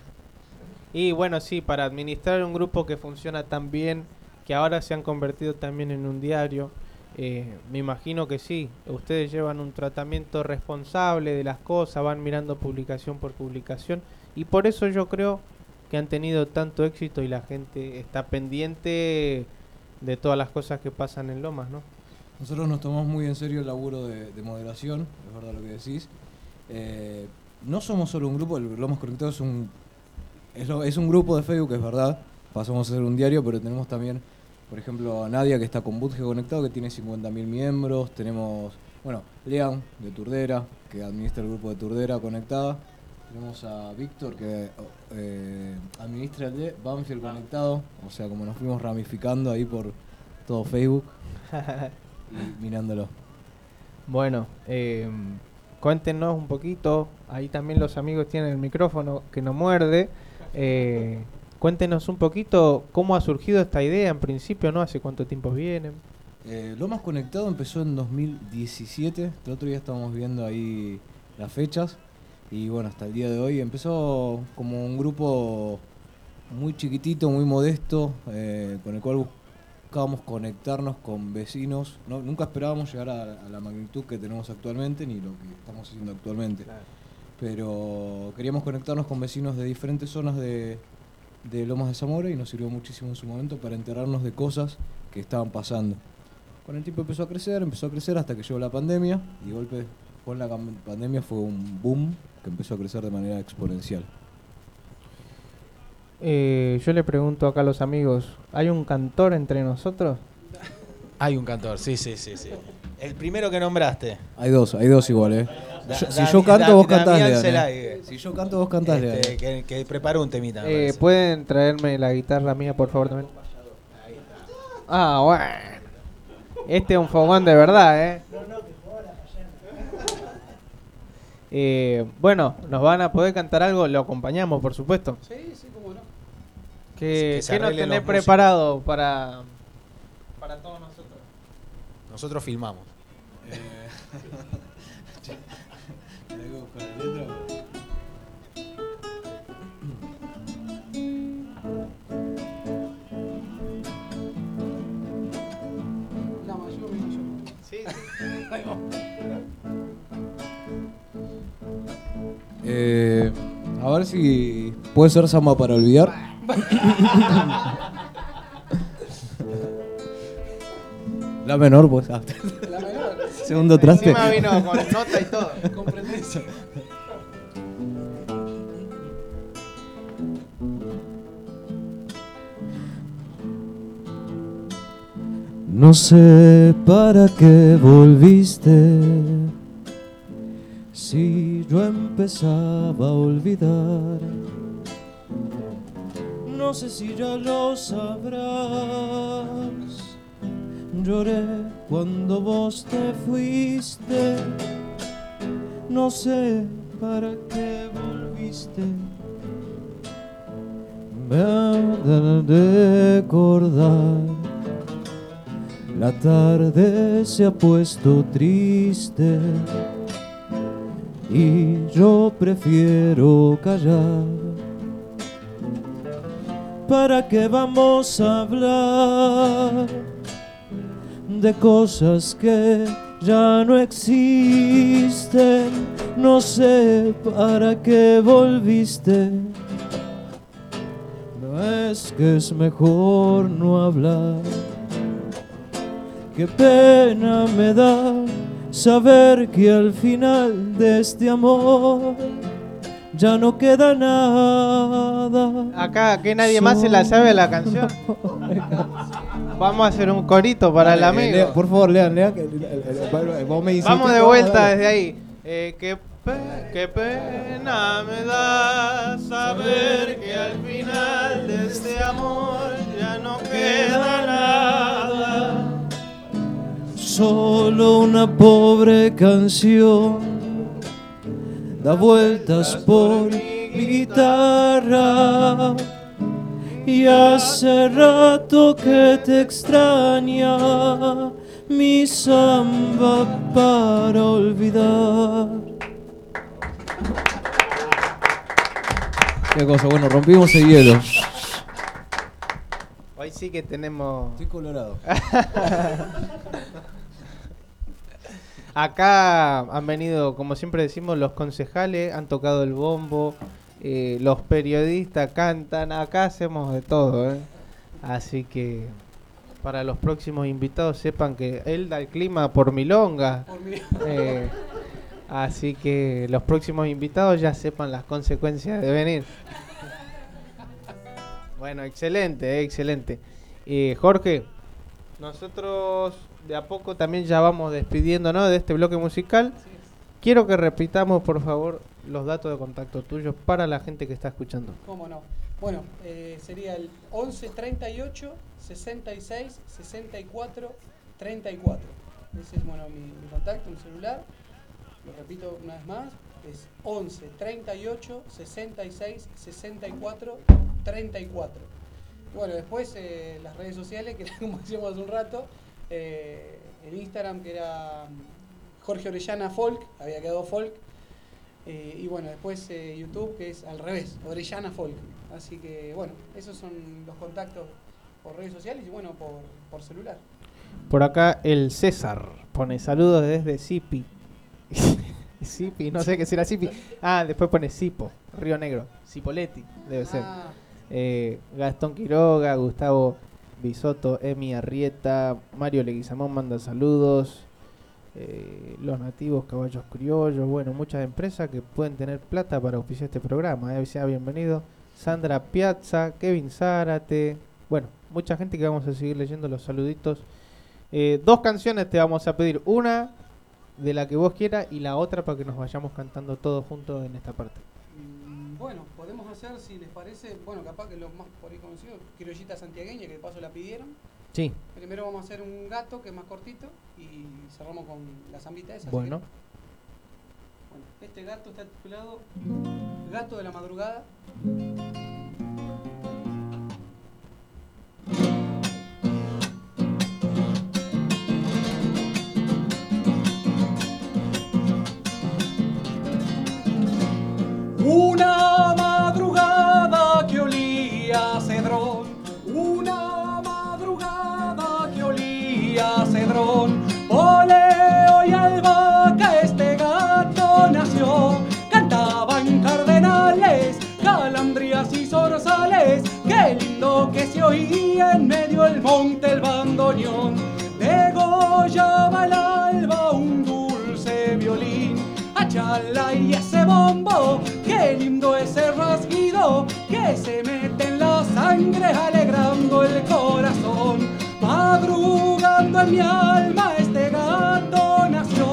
Y bueno, sí, para administrar un grupo que funciona tan bien, que ahora se han convertido también en un diario, eh, me imagino que sí. Ustedes llevan un tratamiento responsable de las cosas, van mirando publicación por publicación, y por eso yo creo que han tenido tanto éxito y la gente está pendiente de todas las cosas que pasan en Lomas, ¿no? Nosotros nos tomamos muy en serio el laburo de, de moderación, es verdad lo que decís. Eh, no somos solo un grupo, el Lomas Conectado es un, es, lo- es un grupo de Facebook, es verdad. Pasamos a ser un diario, pero tenemos también, por ejemplo, a Nadia que está con Budge Conectado, que tiene 50.000 miembros. Tenemos, bueno, Lean de Turdera, que administra el grupo de Turdera Conectada. Tenemos a Víctor que eh, administra el de Banfield Conectado, o sea, como nos fuimos ramificando ahí por todo Facebook [LAUGHS] y mirándolo. Bueno, eh, cuéntenos un poquito, ahí también los amigos tienen el micrófono que no muerde. Eh, cuéntenos un poquito cómo ha surgido esta idea en principio, ¿no? Hace cuánto tiempo vienen. Eh, lo más conectado empezó en 2017. El otro día estábamos viendo ahí las fechas. Y bueno, hasta el día de hoy empezó como un grupo muy chiquitito, muy modesto, eh, con el cual buscábamos conectarnos con vecinos. No, nunca esperábamos llegar a, a la magnitud que tenemos actualmente, ni lo que estamos haciendo actualmente. Pero queríamos conectarnos con vecinos de diferentes zonas de, de Lomas de Zamora y nos sirvió muchísimo en su momento para enterarnos de cosas que estaban pasando. Con el tiempo empezó a crecer, empezó a crecer hasta que llegó la pandemia y de golpe con la pandemia fue un boom que empezó a crecer de manera exponencial. Eh, yo le pregunto acá a los amigos, ¿hay un cantor entre nosotros? Hay un cantor, sí, sí, sí, sí. El primero que nombraste. Hay dos, hay dos igual, ¿eh? Da- Yo- si Dami- yo canto, Da- vos cantás, Damián Lean, ¿eh? Zelague. Si yo canto, vos cantás, que, que preparó un temita. me Eh. ¿Pueden traerme la guitarra mía, por favor, también? Ah, bueno. Este es un fogón de verdad, ¿eh? Eh, bueno, ¿nos van a poder cantar algo? Lo acompañamos, por supuesto. Sí, sí, cómo no. ¿Qué, Que qué nos tenés preparado para, para todos nosotros? Nosotros filmamos. [LAUGHS] La mayor, mi mayor. Sí, [LAUGHS] Eh, a ver si puede ser samba para olvidar. La menor, pues. La menor. Segundo traste. Encima vino con nota y todo. Comprendés. No sé para qué volviste. Si yo empezaba a olvidar. No sé si ya lo sabrás. Lloré cuando vos te fuiste. No sé para qué volviste. Me han de recordar. La tarde se ha puesto triste y yo prefiero callar. ¿Para qué vamos a hablar de cosas que ya no existen? No sé para qué volviste. No es que es mejor no hablar. Qué pena me da saber que al final de este amor ya no queda nada. Acá, que nadie más se la sabe la canción. [LAUGHS] Vamos a hacer un corito para el amigo. lea, por favor, lean, lean. que vos me Vamos de vuelta desde ahí. Eh, qué, pe- qué pena me da saber que al final de este amor ya no queda nada. Solo una pobre canción da vueltas por mi guitarra. Y hace rato que te extraña mi samba para olvidar. Qué cosa, bueno, rompimos el hielo. Hoy sí que tenemos. Estoy colorado. [LAUGHS] Acá han venido, como siempre decimos, los concejales, han tocado el bombo, eh, los periodistas cantan, acá hacemos de todo, ¿eh? Así que para los próximos invitados sepan que él da el clima por milonga. [LAUGHS] Eh, así que los próximos invitados ya sepan las consecuencias de venir. Bueno, excelente, excelente. Jorge, nosotros de a poco también ya vamos despidiéndonos de este bloque musical. Quiero que repitamos, por favor, los datos de contacto tuyos para la gente que está escuchando. ¿Cómo no? Bueno, eh, sería el 11 38 66 64 34. Ese es bueno, mi, mi contacto, mi celular. Lo repito una vez más. Es 11 38 66 64 34. Y bueno, después eh, las redes sociales, que [LAUGHS] como decíamos hace un rato, eh, el Instagram que era mm, Jorge Orellana Folk, había quedado Folk. Eh, y bueno, después eh, YouTube que es al revés, Orellana Folk. Así que bueno, esos son los contactos por redes sociales y bueno, por, por celular. Por acá el César pone saludos desde Zipi. [LAUGHS] Zipi, no sé qué será Zipi. Ah, después pone Zipo, Río Negro. Cipoletti, debe ser. Ah, Eh, Gastón Quiroga, Gustavo Bisotto, Emi Arrieta, Mario Leguizamón manda saludos. eh, los nativos caballos criollos, bueno, muchas empresas que pueden tener plata para auspiciar este programa. Eh, sea bienvenido. Sandra Piazza, Kevin Zárate, bueno, mucha gente que vamos a seguir leyendo los saluditos. Eh, dos canciones te vamos a pedir, una de la que vos quieras y la otra para que nos vayamos cantando todos juntos en esta parte. bueno, podemos hacer, si les parece, bueno, capaz que lo más por ahí conocido, Criollita Santiagueña, que de paso la pidieron. Sí, Primero vamos a hacer un gato que es más cortito y cerramos con la zambita esa. bueno. que- bueno, este gato está titulado Gato de la Madrugada. Una olía a cedrón, poleo y albahaca este gato nació, cantaban cardenales, calandrias y zorzales, qué lindo que se oía en medio del monte el bandoneón, degollaba el alba un dulce violín, achala y ese bombo, qué lindo ese rasguido que se mete en la sangre alegrando el corazón, madrugando en mi alma este gato nació.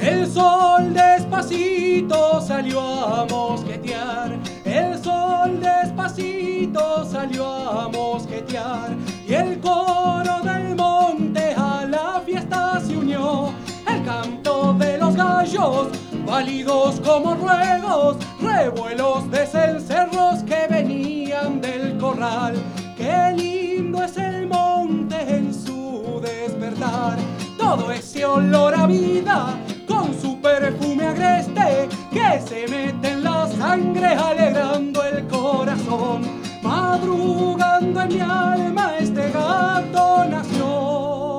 El sol despacito salió a mosquetear, el sol despacito salió a mosquetear y el coro del monte a la fiesta se unió. Canto de los gallos, válidos como ruegos, revuelos de cencerros que venían del corral. Qué lindo es el monte en su despertar, todo ese olor a vida con su perfume agreste que se mete en la sangre alegrando el corazón. Madrugando en mi alma este gato nació.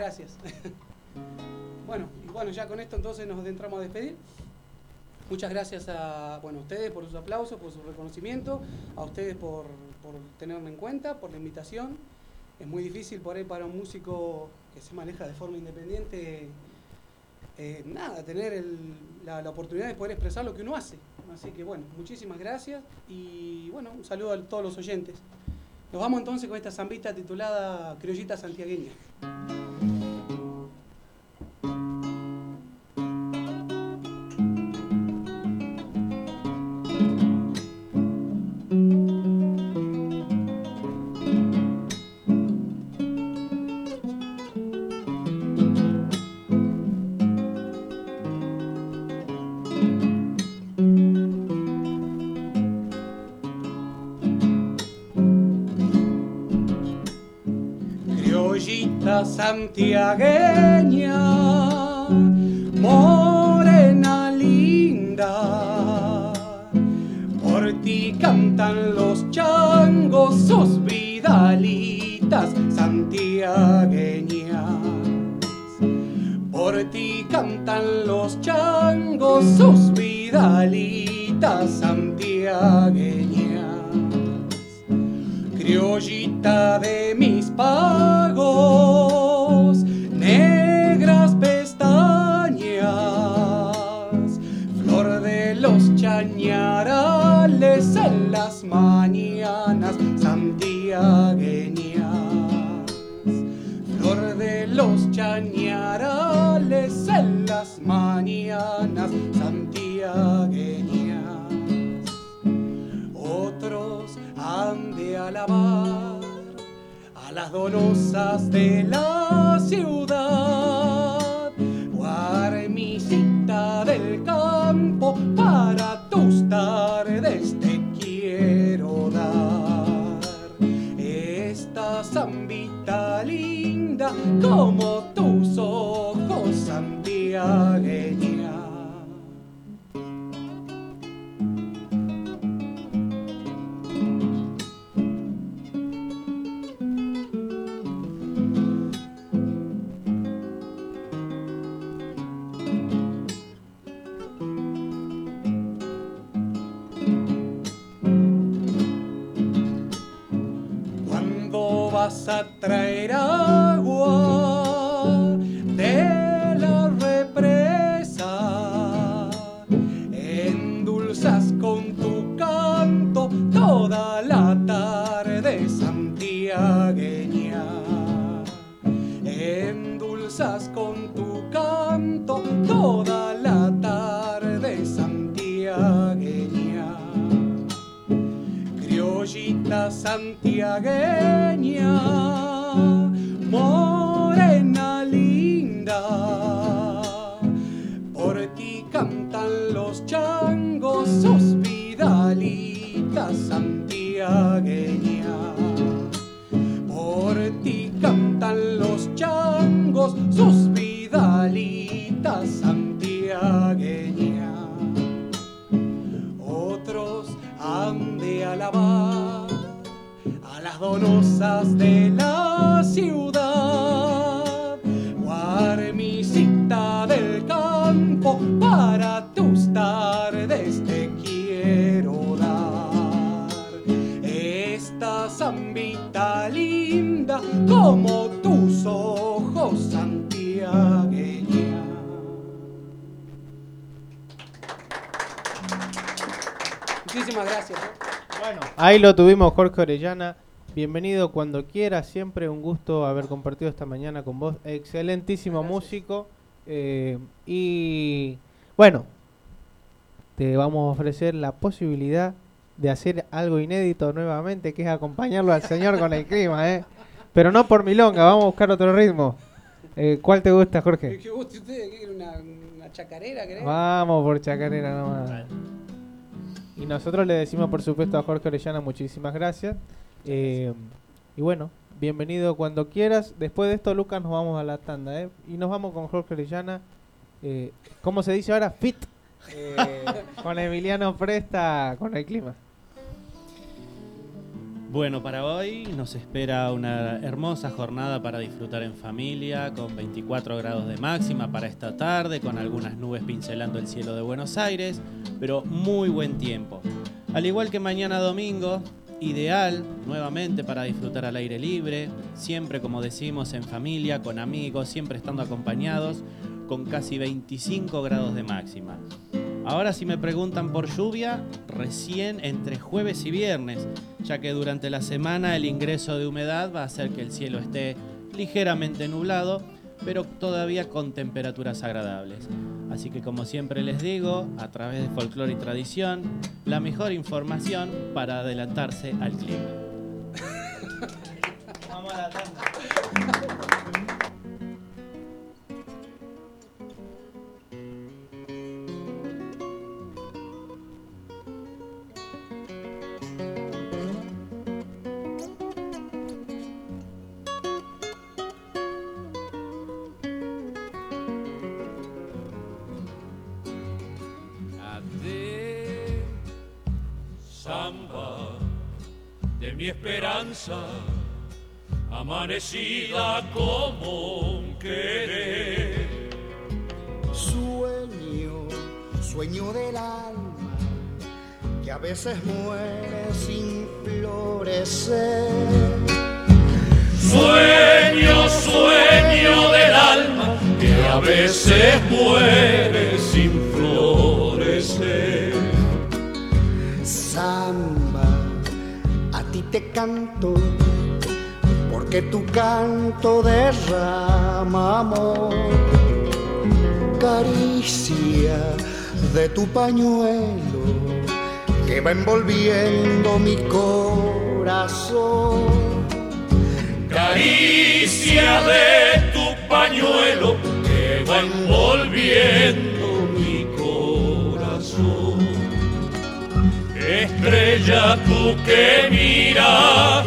Gracias. [LAUGHS] Bueno, y bueno, ya con esto entonces nos adentramos a despedir. Muchas gracias a bueno, ustedes por sus aplausos, por su reconocimiento, a ustedes por, por tenerme en cuenta, por la invitación. Es muy difícil por ahí para un músico que se maneja de forma independiente, eh, nada, tener el- la, la oportunidad de poder expresar lo que uno hace. Así que bueno, muchísimas gracias y bueno, un saludo a todos los oyentes. Nos vamos entonces con esta zambita titulada Criollita Santiagueña. Santiagueña, morena linda. Por ti cantan los changos, sus vidalitas santiagueñas. Por ti cantan los changos, sus vidalitas santiagueñas criollita de mis pagos, negras pestañas, chañarales en las mañanas santiagueñas. Flor de los chañarales en las mañanas santiagueñas. Otros han de alabar las donosas de la ciudad. Guarmisita del campo, para tus tardes te quiero dar. Esta zambita linda como tus ojos santiagueña. Vas a traer agua de la represa? Endulzas con tu canto toda la tarde santiagueña. Endulzas con tu canto toda la tarde santiagueña criollita santiagueña, lo tuvimos, Jorge Orellana. Bienvenido cuando quiera, siempre un gusto haber compartido esta mañana con vos. Excelentísimo músico. eh, y bueno, te vamos a ofrecer la posibilidad de hacer algo inédito nuevamente, que es acompañarlo al señor con el clima, ¿eh? Pero no por milonga, vamos a buscar otro ritmo. Eh, ¿Cuál te gusta, Jorge? ¿Qué guste usted? ¿Qué una, una chacarera, querés? Vamos por chacarera nomás. Y nosotros le decimos, por supuesto, a Jorge Orellana muchísimas gracias. Eh, y bueno, bienvenido cuando quieras. Después de esto, Lucas, nos vamos a la tanda. ¿eh? Y nos vamos con Jorge Orellana. Eh, ¿Cómo se dice ahora? Fit. [LAUGHS] Eh, con Emiliano Presta, con el clima. Bueno, para hoy nos espera una hermosa jornada para disfrutar en familia, con 24 grados de máxima para esta tarde, con algunas nubes pincelando el cielo de Buenos Aires, pero muy buen tiempo. Al igual que mañana domingo, ideal nuevamente para disfrutar al aire libre, siempre como decimos en familia, con amigos, siempre estando acompañados, con casi 25 grados de máxima. Ahora si me preguntan por lluvia, recién entre jueves y viernes, ya que durante la semana el ingreso de humedad va a hacer que el cielo esté ligeramente nublado, pero todavía con temperaturas agradables. Así que como siempre les digo, a través de folclore y tradición, la mejor información para adelantarse al clima. [LAUGHS] amanecida como un querer. Sueño, sueño del alma, que a veces muere sin florecer. Sueño, sueño del alma, que a veces muere sin florecer. Samba, a ti te canto porque tu canto derrama amor. Caricia de tu pañuelo que va envolviendo mi corazón. Caricia de tu pañuelo que va envolviendo mi corazón. Estrella tú que miras,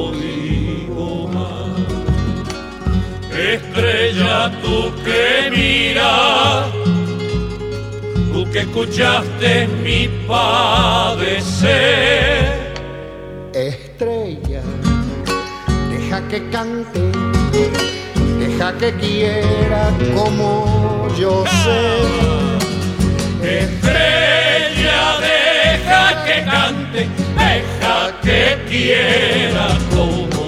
Estrella, tú que miras, tú que escuchaste mi padecer. Estrella, deja que cante, deja que quiera como yo sé. Estrella, deja que cante, deja que quiera como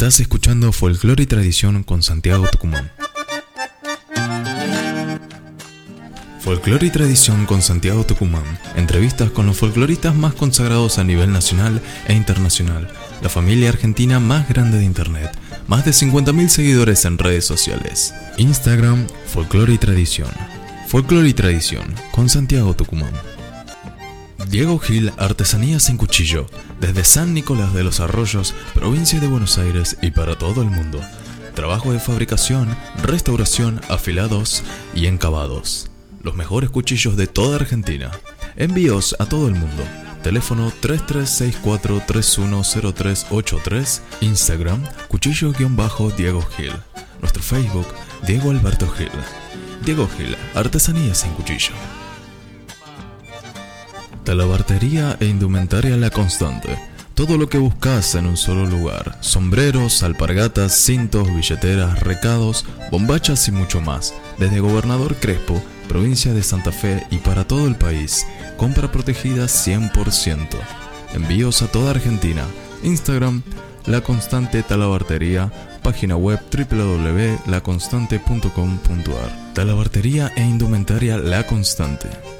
Estás escuchando Folclore y Tradición con Santiago Tucumán. Folclore y Tradición con Santiago Tucumán. Entrevistas con los folcloristas más consagrados a nivel nacional e internacional. La familia argentina más grande de Internet. Más de 50.000 seguidores en redes sociales. Instagram, Folclore y Tradición. Folclore y Tradición con Santiago Tucumán. Diego Gil Artesanías en Cuchillo, desde San Nicolás de los Arroyos, provincia de Buenos Aires y para todo el mundo. Trabajo de fabricación, restauración, afilados y encabados. Los mejores cuchillos de toda Argentina. Envíos a todo el mundo. Teléfono 3364-310383. Instagram, cuchillo-diego Gil. Nuestro Facebook, Diego Alberto Gil. Diego Gil, Artesanías en Cuchillo. Talabartería e indumentaria La Constante. Todo lo que buscas en un solo lugar. Sombreros, alpargatas, cintos, billeteras, recados, bombachas y mucho más. Desde Gobernador Crespo, provincia de Santa Fe y para todo el país. Compra protegida 100%. Envíos a toda Argentina. Instagram, La Constante Talabartería. Página web www.laconstante.com.ar. Talabartería e indumentaria La Constante.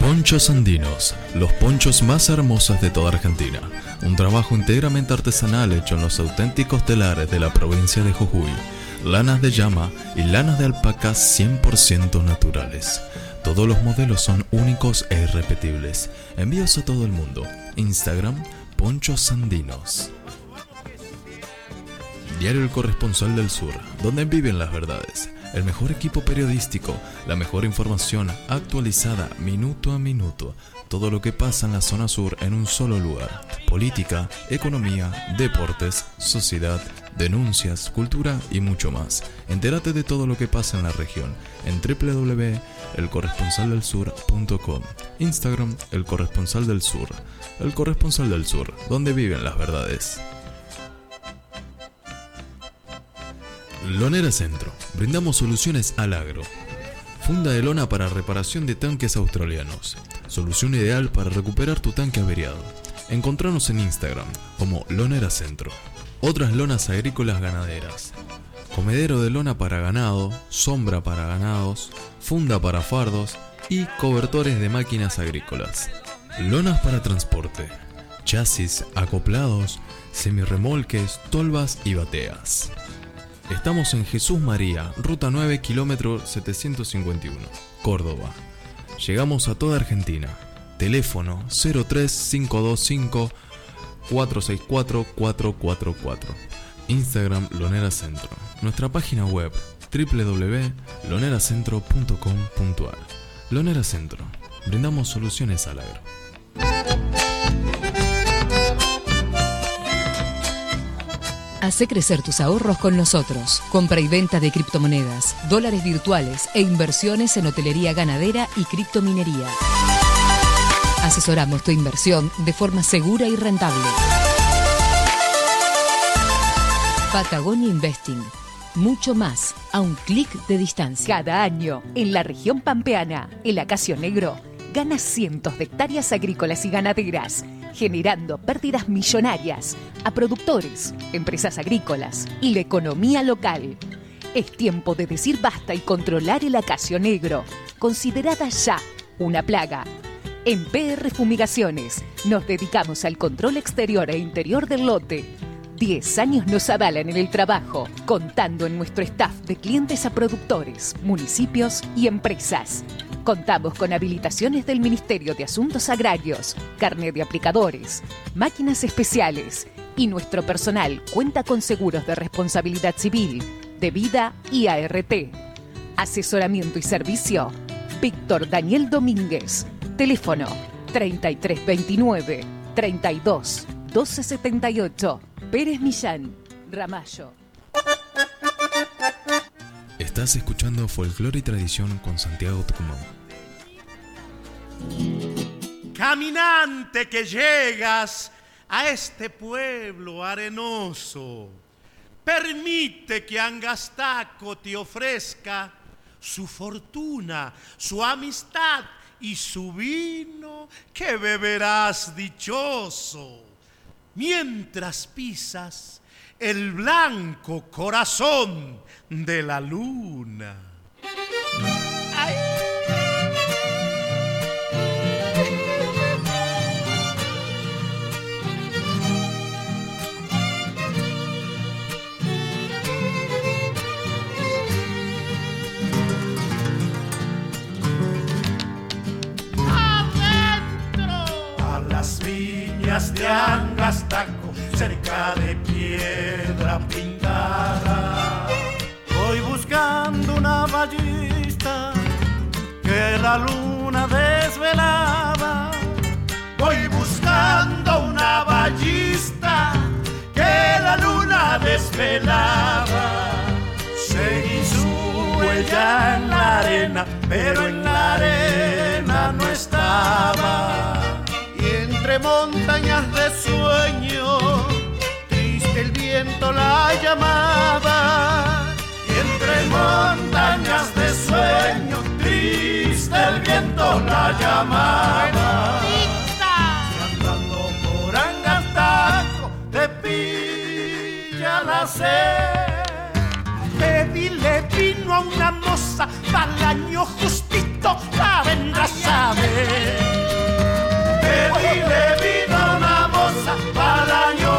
Ponchos Andinos, los ponchos más hermosos de toda Argentina. Un trabajo íntegramente artesanal hecho en los auténticos telares de la provincia de Jujuy. Lanas de llama y lanas de alpaca 100% naturales. Todos los modelos son únicos e irrepetibles. Envíos a todo el mundo. Instagram, Ponchos Andinos. Diario El Corresponsal del Sur, donde viven las verdades. El mejor equipo periodístico, la mejor información actualizada minuto a minuto. todo lo que pasa en la zona sur en un solo lugar. Política, economía, deportes, sociedad, denuncias, cultura y mucho más. Entérate de todo lo que pasa en la región en www.elcorresponsaldelsur.com. Instagram El Corresponsal del Sur. El Corresponsal del Sur, donde viven las verdades. Lonera Centro. Brindamos soluciones al agro. Funda de lona para reparación de tanques australianos. Solución ideal para recuperar tu tanque averiado. Encontranos en Instagram como Lonera Centro. Otras lonas agrícolas ganaderas. Comedero de lona para ganado, sombra para ganados, funda para fardos y cobertores de máquinas agrícolas. Lonas para transporte. Chasis acoplados, semirremolques, tolvas y bateas. Estamos en Jesús María, ruta 9, kilómetro 751, Córdoba. Llegamos a toda Argentina. Teléfono 03525 464 444. Instagram Lonera Centro. Nuestra página web www.loneracentro.com.ar. Lonera Centro. Brindamos soluciones al agro. Hace crecer tus ahorros con nosotros. Compra y venta de criptomonedas, dólares virtuales e inversiones en hotelería ganadera y criptominería. Asesoramos tu inversión de forma segura y rentable. Patagonia Investing. Mucho más a un clic de distancia. Cada año, en la región pampeana, el acacio negro gana cientos de hectáreas agrícolas y ganaderas, generando pérdidas millonarias a productores, empresas agrícolas y la economía local. Es tiempo de decir basta y controlar el acacio negro, considerada ya una plaga. En PR Fumigaciones nos dedicamos al control exterior e interior del lote 10 años nos avalan en el trabajo, contando en nuestro staff de clientes a productores, municipios y empresas. Contamos con habilitaciones del Ministerio de Asuntos Agrarios, carnet de aplicadores, máquinas especiales y nuestro personal cuenta con seguros de responsabilidad civil, de vida y ART. Asesoramiento y servicio. Víctor Daniel Domínguez. Teléfono 3329 32 1278. Pérez Millán, Ramallo. Estás escuchando Folclore y Tradición con Santiago Tucumán. Caminante que llegas a este pueblo arenoso, permite que Angastaco te ofrezca su fortuna, su amistad y su vino que beberás dichoso mientras pisas el blanco corazón de la luna. A las viñas de Angastaco, cerca de piedra pintada. Voy buscando una ballista que la luna desvelaba. Voy buscando una ballista que la luna desvelaba. Seguí su huella en la arena, pero en la arena no estaba. Y entre montañas de sueño, el viento la llamaba. Y entre montañas de sueño, triste el viento la llamaba. Y andando por Angastaco, te pilla la sed. Pedile vino a una moza, para año justito la vendrás a ver. Pedile vino a una moza, para año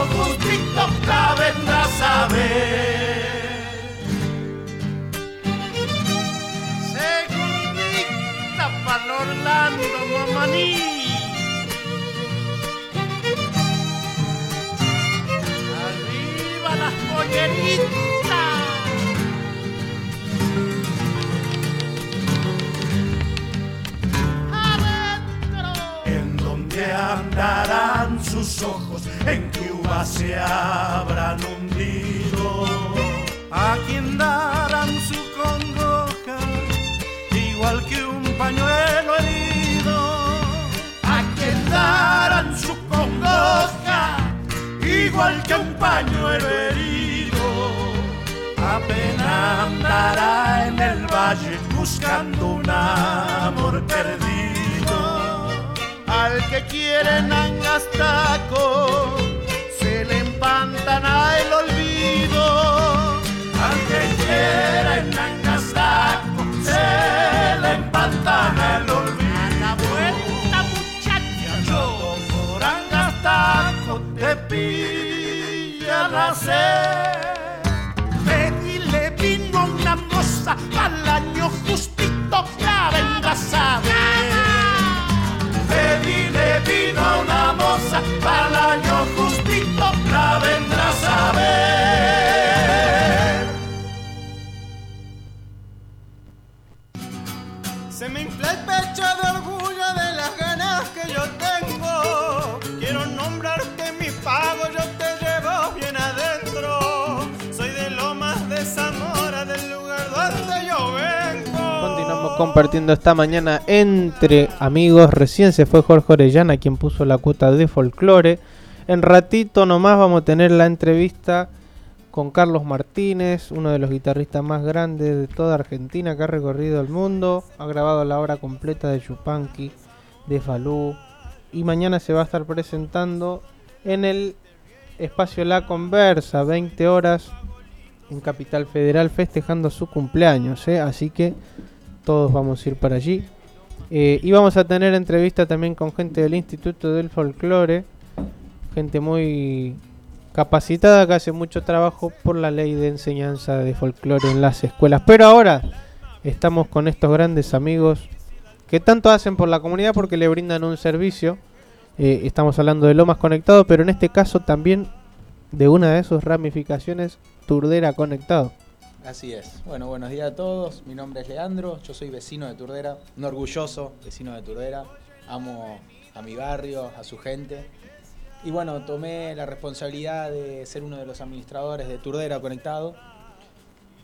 esta mañana entre amigos. Recién se fue Jorge Orellana, quien puso la cuota de folclore. En ratito nomás vamos a tener la entrevista con Carlos Martínez, uno de los guitarristas más grandes de toda Argentina que ha recorrido el mundo. Ha grabado la obra completa de Chupanqui, de Falú. Y mañana se va a estar presentando en el espacio La Conversa, 20 horas, en Capital Federal, festejando su cumpleaños. ¿eh? Así que todos vamos a ir para allí. Eh, y vamos a tener entrevista también con gente del Instituto del Folclore, gente muy capacitada que hace mucho trabajo por la ley de enseñanza de folclore en las escuelas. Pero ahora estamos con estos grandes amigos que tanto hacen por la comunidad porque le brindan un servicio. Eh, estamos hablando de Lomas Conectado, pero en este caso también de una de sus ramificaciones, Turdera Conectado. Así es. Bueno, buenos días a todos. Mi nombre es Leandro, yo soy vecino de Turdera, un orgulloso vecino de Turdera. Amo a mi barrio, a su gente. Y bueno, tomé la responsabilidad de ser uno de los administradores de Turdera Conectado.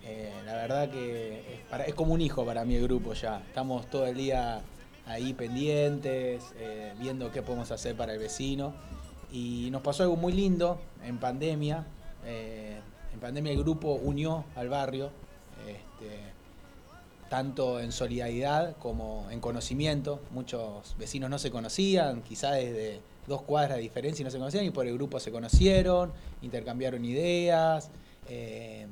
Eh, la verdad que es, como un hijo para el grupo ya. Estamos todo el día ahí pendientes, eh, viendo qué podemos hacer para el vecino. Y nos pasó algo muy lindo en pandemia. Eh, en pandemia el grupo unió al barrio, este, tanto en solidaridad como en conocimiento. Muchos vecinos no se conocían, quizás desde dos cuadras de diferencia y no se conocían, y por el grupo se conocieron, intercambiaron ideas. eh,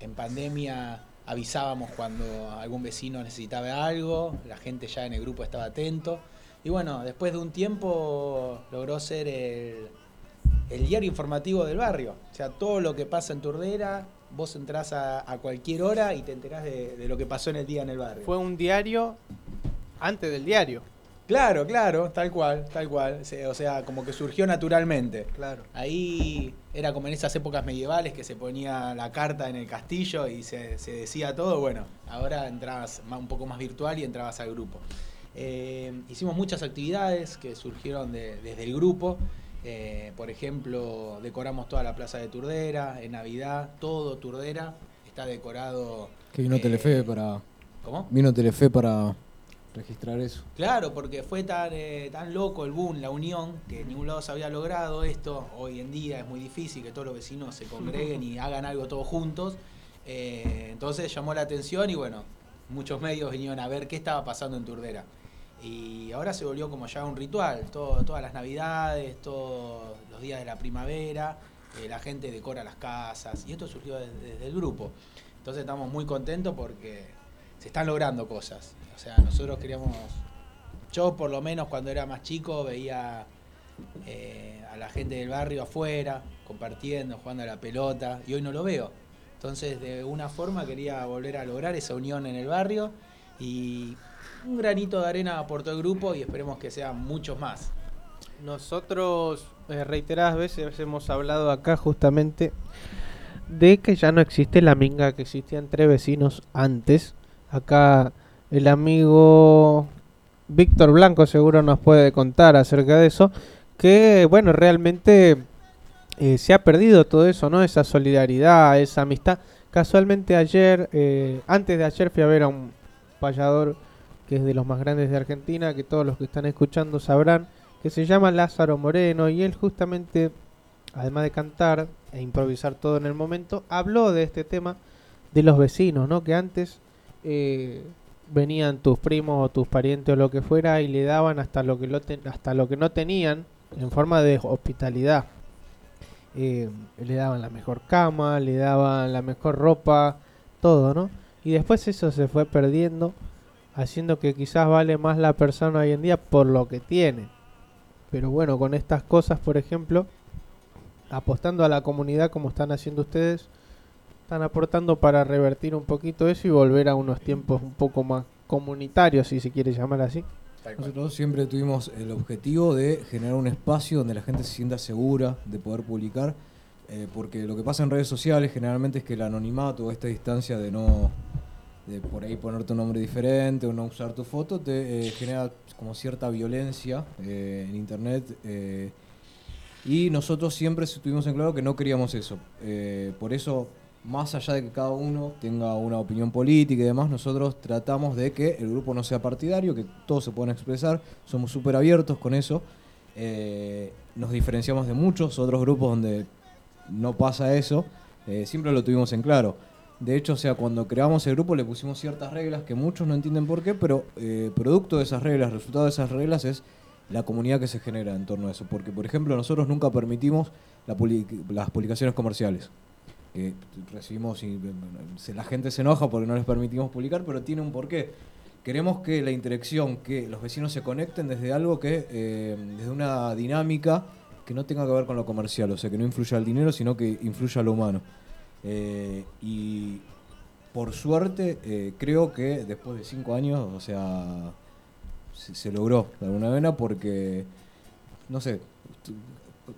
en pandemia avisábamos cuando algún vecino necesitaba algo, la gente ya en el grupo estaba atento. Y bueno, después de un tiempo logró ser el, el diario informativo del barrio. O sea, todo lo que pasa en Turdera, vos entrás a, a cualquier hora y te enterás de, de lo que pasó en el día en el barrio. Fue un diario antes del diario. Claro, claro, tal cual, tal cual. O sea, como que surgió naturalmente. Claro. Ahí era como en esas épocas medievales que se ponía la carta en el castillo y se, se decía todo. Bueno, ahora entrabas un poco más virtual y entrabas al grupo. Eh, hicimos muchas actividades que surgieron de- desde el grupo. Eh, por ejemplo, decoramos toda la plaza de Turdera, en Navidad, todo Turdera está decorado. Que vino eh, Telefe para. ¿Cómo? Vino Telefe para registrar eso. Claro, porque fue tan, eh, tan loco el boom, la unión, que en ningún lado se había logrado esto. Hoy en día es muy difícil que todos los vecinos se congreguen y hagan algo todos juntos. Entonces llamó la atención y bueno, muchos medios vinieron a ver qué estaba pasando en Turdera. Y ahora se volvió como ya un ritual, todas las navidades, todos los días de la primavera, eh, la gente decora las casas y esto surgió desde, desde el grupo. Entonces estamos muy contentos porque se están logrando cosas. O sea, nosotros queríamos, yo por lo menos cuando era más chico veía eh, a la gente del barrio afuera, compartiendo, jugando a la pelota, y hoy no lo veo. Entonces, de una forma quería volver a lograr esa unión en el barrio y un granito de arena aportó el grupo y esperemos que sean muchos más. Nosotros eh, reiteradas veces hemos hablado acá justamente de que ya no existe la minga que existía entre vecinos antes. Acá el amigo Víctor Blanco seguro nos puede contar acerca de eso, que, bueno, realmente eh, se ha perdido todo eso, ¿no? Esa solidaridad, esa amistad. Casualmente ayer, eh, antes de ayer fui a ver a un payador que es de los más grandes de Argentina, que todos los que están escuchando sabrán, que se llama Lázaro Moreno y él justamente, además de cantar e improvisar todo en el momento, habló de este tema de los vecinos, ¿no? Que antes eh, venían tus primos o tus parientes o lo que fuera y le daban hasta lo que, lo hasta lo que no tenían en forma de hospitalidad. Eh, le daban la mejor cama, le daban la mejor ropa, todo, ¿no? Y después eso se fue perdiendo, haciendo que quizás vale más la persona hoy en día por lo que tiene. Pero bueno, con estas cosas, por ejemplo, apostando a la comunidad como están haciendo ustedes, están aportando para revertir un poquito eso y volver a unos tiempos un poco más comunitarios, si se quiere llamar así. Nosotros siempre tuvimos el objetivo de generar un espacio donde la gente se sienta segura de poder publicar, eh, porque lo que pasa en redes sociales generalmente es que el anonimato o esta distancia de no de por ahí poner tu nombre diferente o no usar tu foto te eh, genera como cierta violencia eh, en internet eh, y nosotros siempre tuvimos en claro que no queríamos eso. Por eso, más allá de que cada uno tenga una opinión política y demás, nosotros tratamos de que el grupo no sea partidario, que todos se puedan expresar, somos súper abiertos con eso. Nos diferenciamos de muchos otros grupos donde no pasa eso, siempre lo tuvimos en claro. De hecho, o sea, cuando creamos el grupo le pusimos ciertas reglas que muchos no entienden por qué, pero eh, producto de esas reglas, resultado de esas reglas es la comunidad que se genera en torno a eso. Porque, por ejemplo, nosotros nunca permitimos la las publicaciones comerciales. Que recibimos y la gente se enoja porque no les permitimos publicar, pero tiene un porqué. Queremos que la interacción, que los vecinos se conecten desde algo que, eh, desde una dinámica que no tenga que ver con lo comercial, o sea, que no influya al dinero, sino que influya lo humano. Eh, y por suerte, eh, creo que después de cinco años, o sea, se, logró de alguna manera porque, no sé,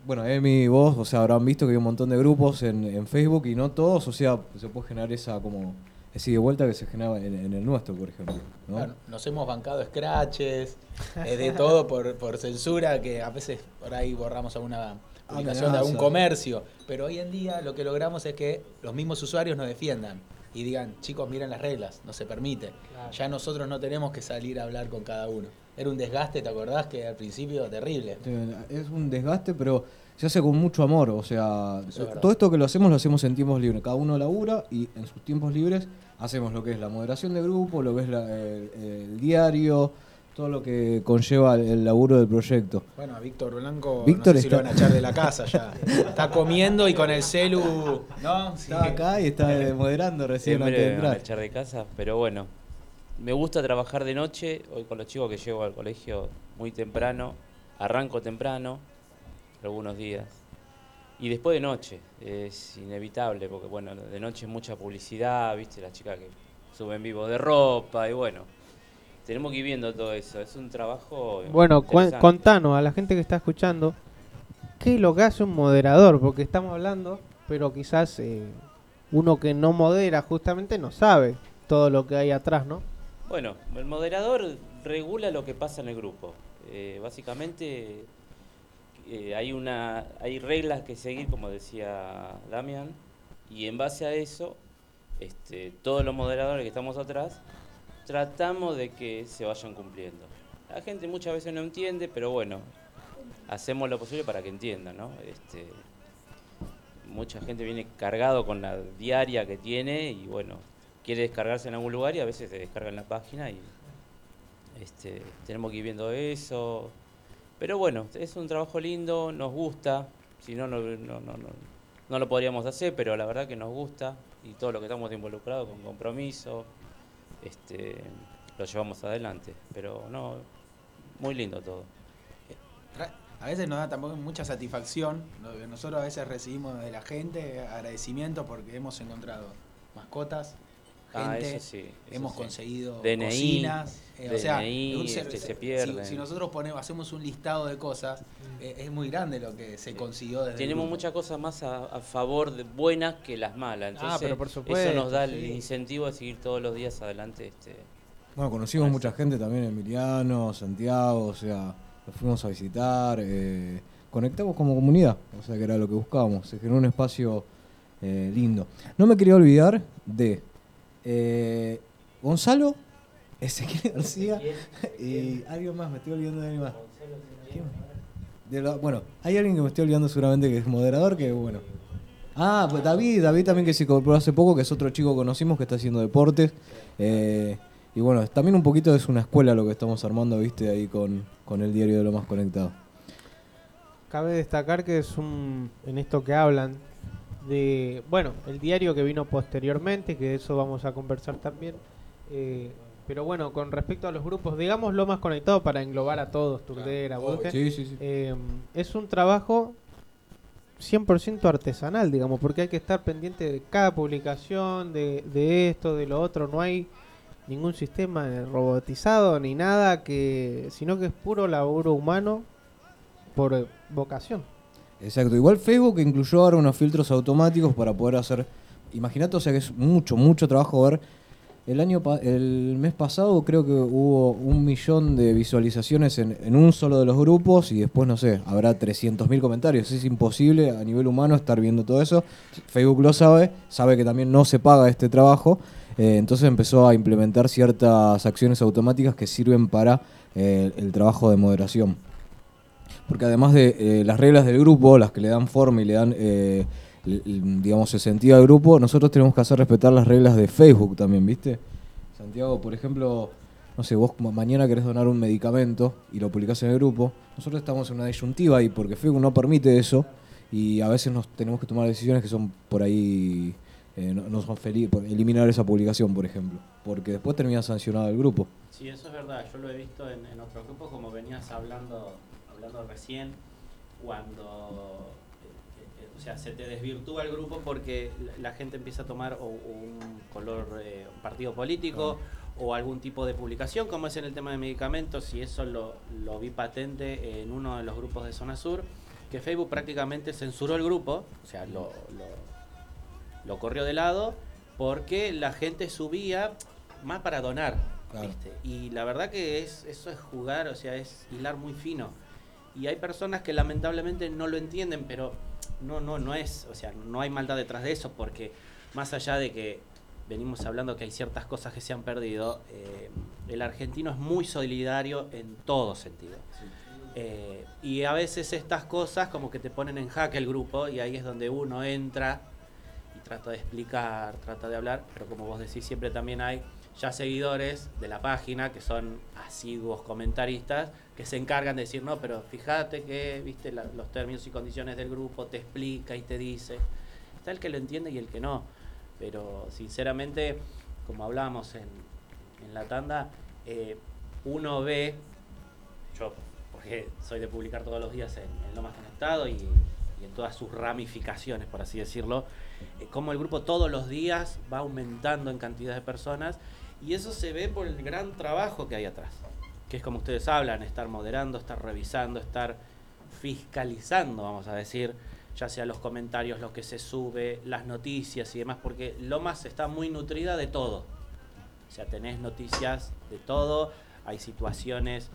bueno, Emi y vos, o sea, habrán visto que hay un montón de grupos en, en Facebook y no todos, o sea, se puede generar esa como ese y vuelta que se genera en, el nuestro, por ejemplo. Claro, nos hemos bancado scratches, eh, de todo por, por censura, que a veces por ahí borramos alguna publicación de algún comercio. Pero hoy en día lo que logramos es que los mismos usuarios nos defiendan y digan, chicos, miren las reglas, no se permite. Ya nosotros no tenemos que salir a hablar con cada uno. Era un desgaste, ¿te acordás? Que al principio terrible. Es un desgaste, pero se hace con mucho amor. O sea, es verdad. todo esto que lo hacemos, lo hacemos en tiempos libres. Cada uno labura y en sus tiempos libres hacemos lo que es la moderación de grupo, lo que es la- el, el diario, todo lo que conlleva el, laburo del proyecto. Bueno, a Víctor Blanco Víctor no sé si lo van a echar de la casa ya. Está comiendo y con el celu... ¿No? Sí. Estaba acá y está moderando recién antes de van a echar de casa, pero bueno, me gusta trabajar de noche, hoy con los chicos que llego al colegio muy temprano, arranco temprano, algunos días, y después de noche, es inevitable, porque bueno, de noche es mucha publicidad, viste, las chicas que suben vivo de ropa, y bueno, tenemos que ir viendo todo eso, es un trabajo... Bueno, contanos a la gente que está escuchando, ¿qué es lo que hace un moderador? Porque estamos hablando, pero quizás eh, uno que no modera justamente no sabe todo lo que hay atrás, ¿no? Bueno, el moderador regula lo que pasa en el grupo. Eh, básicamente eh, hay una hay reglas que seguir, como decía Damián, y en base a eso, este, todos los moderadores que estamos atrás tratamos de que se vayan cumpliendo. La gente muchas veces no entiende, pero bueno, hacemos lo posible para que entiendan, ¿no? Este, mucha gente viene cargado con la diaria que tiene y bueno, quiere descargarse en algún lugar y a veces se descarga en la página y este, tenemos que ir viendo eso. Pero bueno, es un trabajo lindo, nos gusta, si no, no, no, no, no, lo podríamos hacer, pero la verdad que nos gusta y todo lo que estamos involucrados con compromiso, este, lo llevamos adelante. Pero no, muy lindo todo. A veces nos da también mucha satisfacción. Nosotros a veces recibimos de la gente agradecimiento porque hemos encontrado mascotas, gente, eso sí, eso hemos sí. conseguido DNI, cocinas. eh, o sea, DNI, este, se si- pierden. Si, nosotros ponemos, hacemos un listado de cosas, eh, es muy grande lo que se consiguió desde Tenemos muchas cosas más a, a favor de buenas que las malas. Entonces, Ah, pero por eso supuesto, nos da el incentivo de seguir todos los días adelante. Este, Bueno, conocimos mucha gente también, Emiliano, Santiago, o sea, los fuimos a visitar. eh, conectamos como comunidad, o sea que era lo que buscábamos, se generó un espacio eh, lindo. No me quería olvidar de eh, Gonzalo, Ezequiel García y alguien más, me estoy olvidando de alguien más. Bueno, hay alguien que me estoy olvidando seguramente que es moderador, que bueno. Ah, pues David, David también que se incorporó hace poco, que es otro chico que conocimos que está haciendo deportes. Eh, y bueno, también un poquito es una escuela lo que estamos armando, viste, ahí con, con el diario de lo más conectado. Cabe destacar que es un, en esto que hablan de, bueno, el diario que vino posteriormente, que de eso vamos a conversar también. eh, pero bueno, con respecto a los grupos, digamos lo más conectado para englobar a todos, Turdera, Oh, Busque, sí, sí, sí. eh, es un trabajo 100% artesanal, digamos, porque hay que estar pendiente de cada publicación, de, de esto, de lo otro, no hay ningún sistema robotizado ni nada que sino que es puro laburo humano por vocación. Exacto, igual Facebook incluyó ahora unos filtros automáticos para poder hacer. Imagínate, o sea que es mucho, mucho trabajo ver. El año el mes pasado creo que hubo un millón de visualizaciones en, en un solo de los grupos y después, no sé, habrá 300.000 comentarios. Es imposible a nivel humano estar viendo todo eso. Facebook lo sabe, sabe que también no se paga este trabajo. eh, entonces empezó a implementar ciertas acciones automáticas que sirven para eh, el trabajo de moderación. Porque además de eh, las reglas del grupo, las que le dan forma y le dan, eh, digamos, el sentido al grupo, nosotros tenemos que hacer respetar las reglas de Facebook también, ¿viste? Santiago, por ejemplo, no sé, vos ma- mañana querés donar un medicamento y lo publicás en el grupo, nosotros estamos en una disyuntiva ahí porque Facebook no permite eso y a veces nos tenemos que tomar decisiones que son por ahí, eh, no, no son felices, eliminar esa publicación, por ejemplo, porque después termina sancionado el grupo. Sí, eso es verdad. Yo lo he visto en, en otros grupos, como venías hablando, hablando recién, cuando eh, eh, o sea, se te desvirtúa el grupo porque la, gente empieza a tomar un color, eh, un partido político o algún tipo de publicación, como es en el tema de medicamentos, y eso lo, lo vi patente en uno de los grupos de Zona Sur, que Facebook prácticamente censuró el grupo, o sea, lo, lo, lo corrió de lado porque la gente subía más para donar, ¿viste? Y la verdad que es eso es jugar, o sea, es hilar muy fino. Y hay personas que lamentablemente no lo entienden, pero no no no es, o sea, no hay maldad detrás de eso porque más allá de que venimos hablando que hay ciertas cosas que se han perdido, eh, el argentino es muy solidario en todo sentido. Eh, y a veces estas cosas como que te ponen en jaque el grupo y ahí es donde uno entra y trata de explicar, trata de hablar, pero como vos decís, siempre también hay ya seguidores de la página que son asiduos comentaristas que se encargan de decir, no, pero fíjate que, viste, los términos y condiciones del grupo, te explica y te dice. Está el que lo entiende y el que no. Pero sinceramente, como hablábamos en, en la tanda, eh, uno ve, yo porque soy de publicar todos los días en, en Lo Más Conectado y, y en todas sus ramificaciones, por así decirlo, eh, cómo el grupo todos los días va aumentando en cantidad de personas y eso se ve por el gran trabajo que hay atrás, que es como ustedes hablan, estar moderando, estar revisando, estar fiscalizando, vamos a decir, ya sea los comentarios, lo que se sube, las noticias y demás, porque Lomas está muy nutrida de todo. O sea, tenés noticias de todo, hay situaciones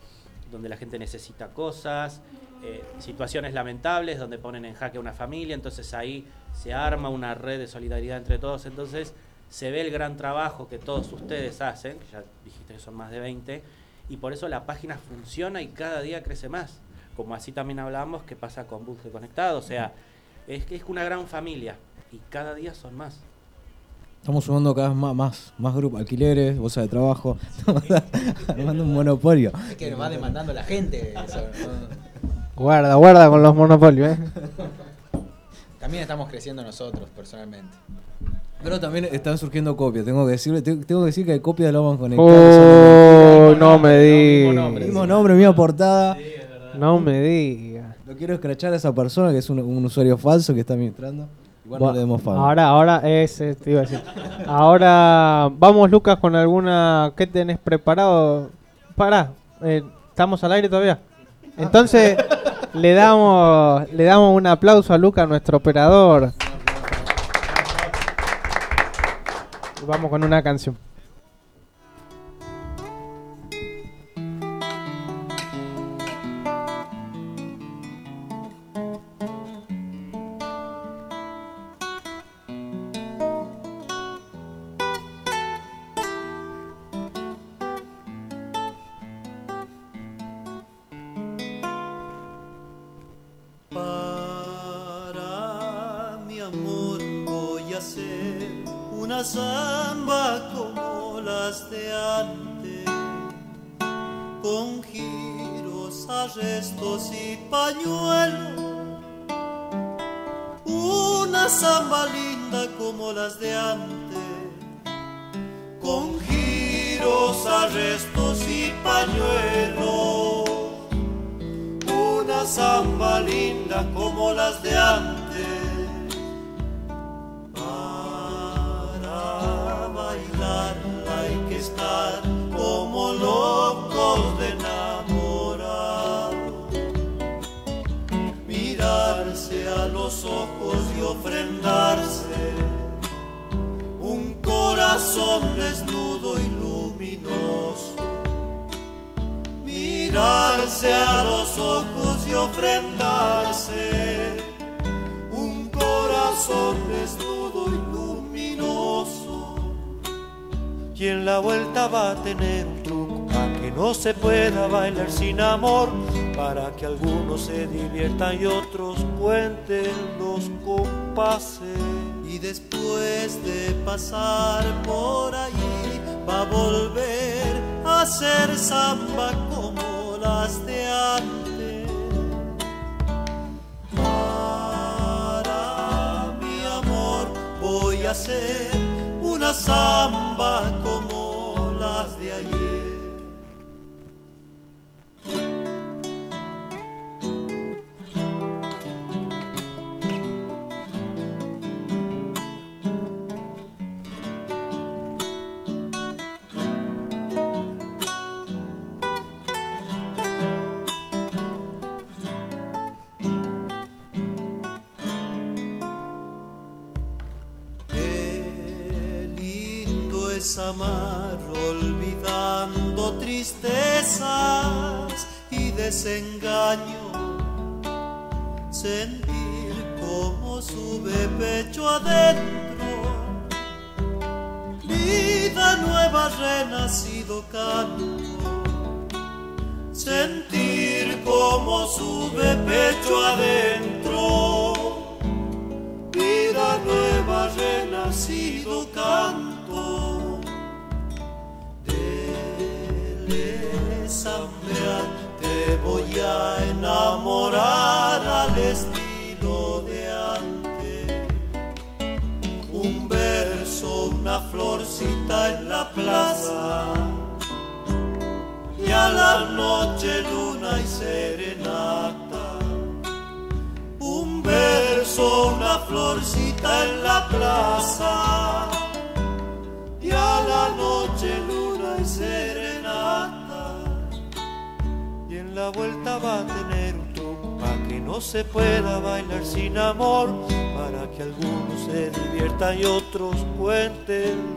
donde la gente necesita cosas, eh, situaciones lamentables donde ponen en jaque a una familia, entonces ahí se arma una red de solidaridad entre todos, entonces se ve el gran trabajo que todos ustedes hacen, que ya dijiste que son más de 20, y por eso la página funciona y cada día crece más, como así también hablamos que pasa con Busque Conectado, o sea, es que es una gran familia y cada día son más. Estamos sumando cada vez más, más, más grupos, alquileres, bolsa de trabajo, [LAUGHS] armando un monopolio. Es que nos va demandando la gente. Guarda, guarda con los monopolios, ¿eh? También estamos creciendo nosotros, personalmente. Pero también están surgiendo copias, tengo que decirle, te- tengo que decir que hay copias de Oh, conectadas. no me digas. Mismo nombre, misma portada. No me digas. Lo quiero escrachar a esa persona que es un, un usuario falso que está administrando. Igual no le demos favor. Ahora, ahora, ese te iba a decir. Ahora, vamos Lucas con alguna. ¿Qué tenés preparado? Pará, eh, ¿estamos al aire todavía? Entonces, le damos le damos un aplauso a Lucas, nuestro operador. Vamos con una canción.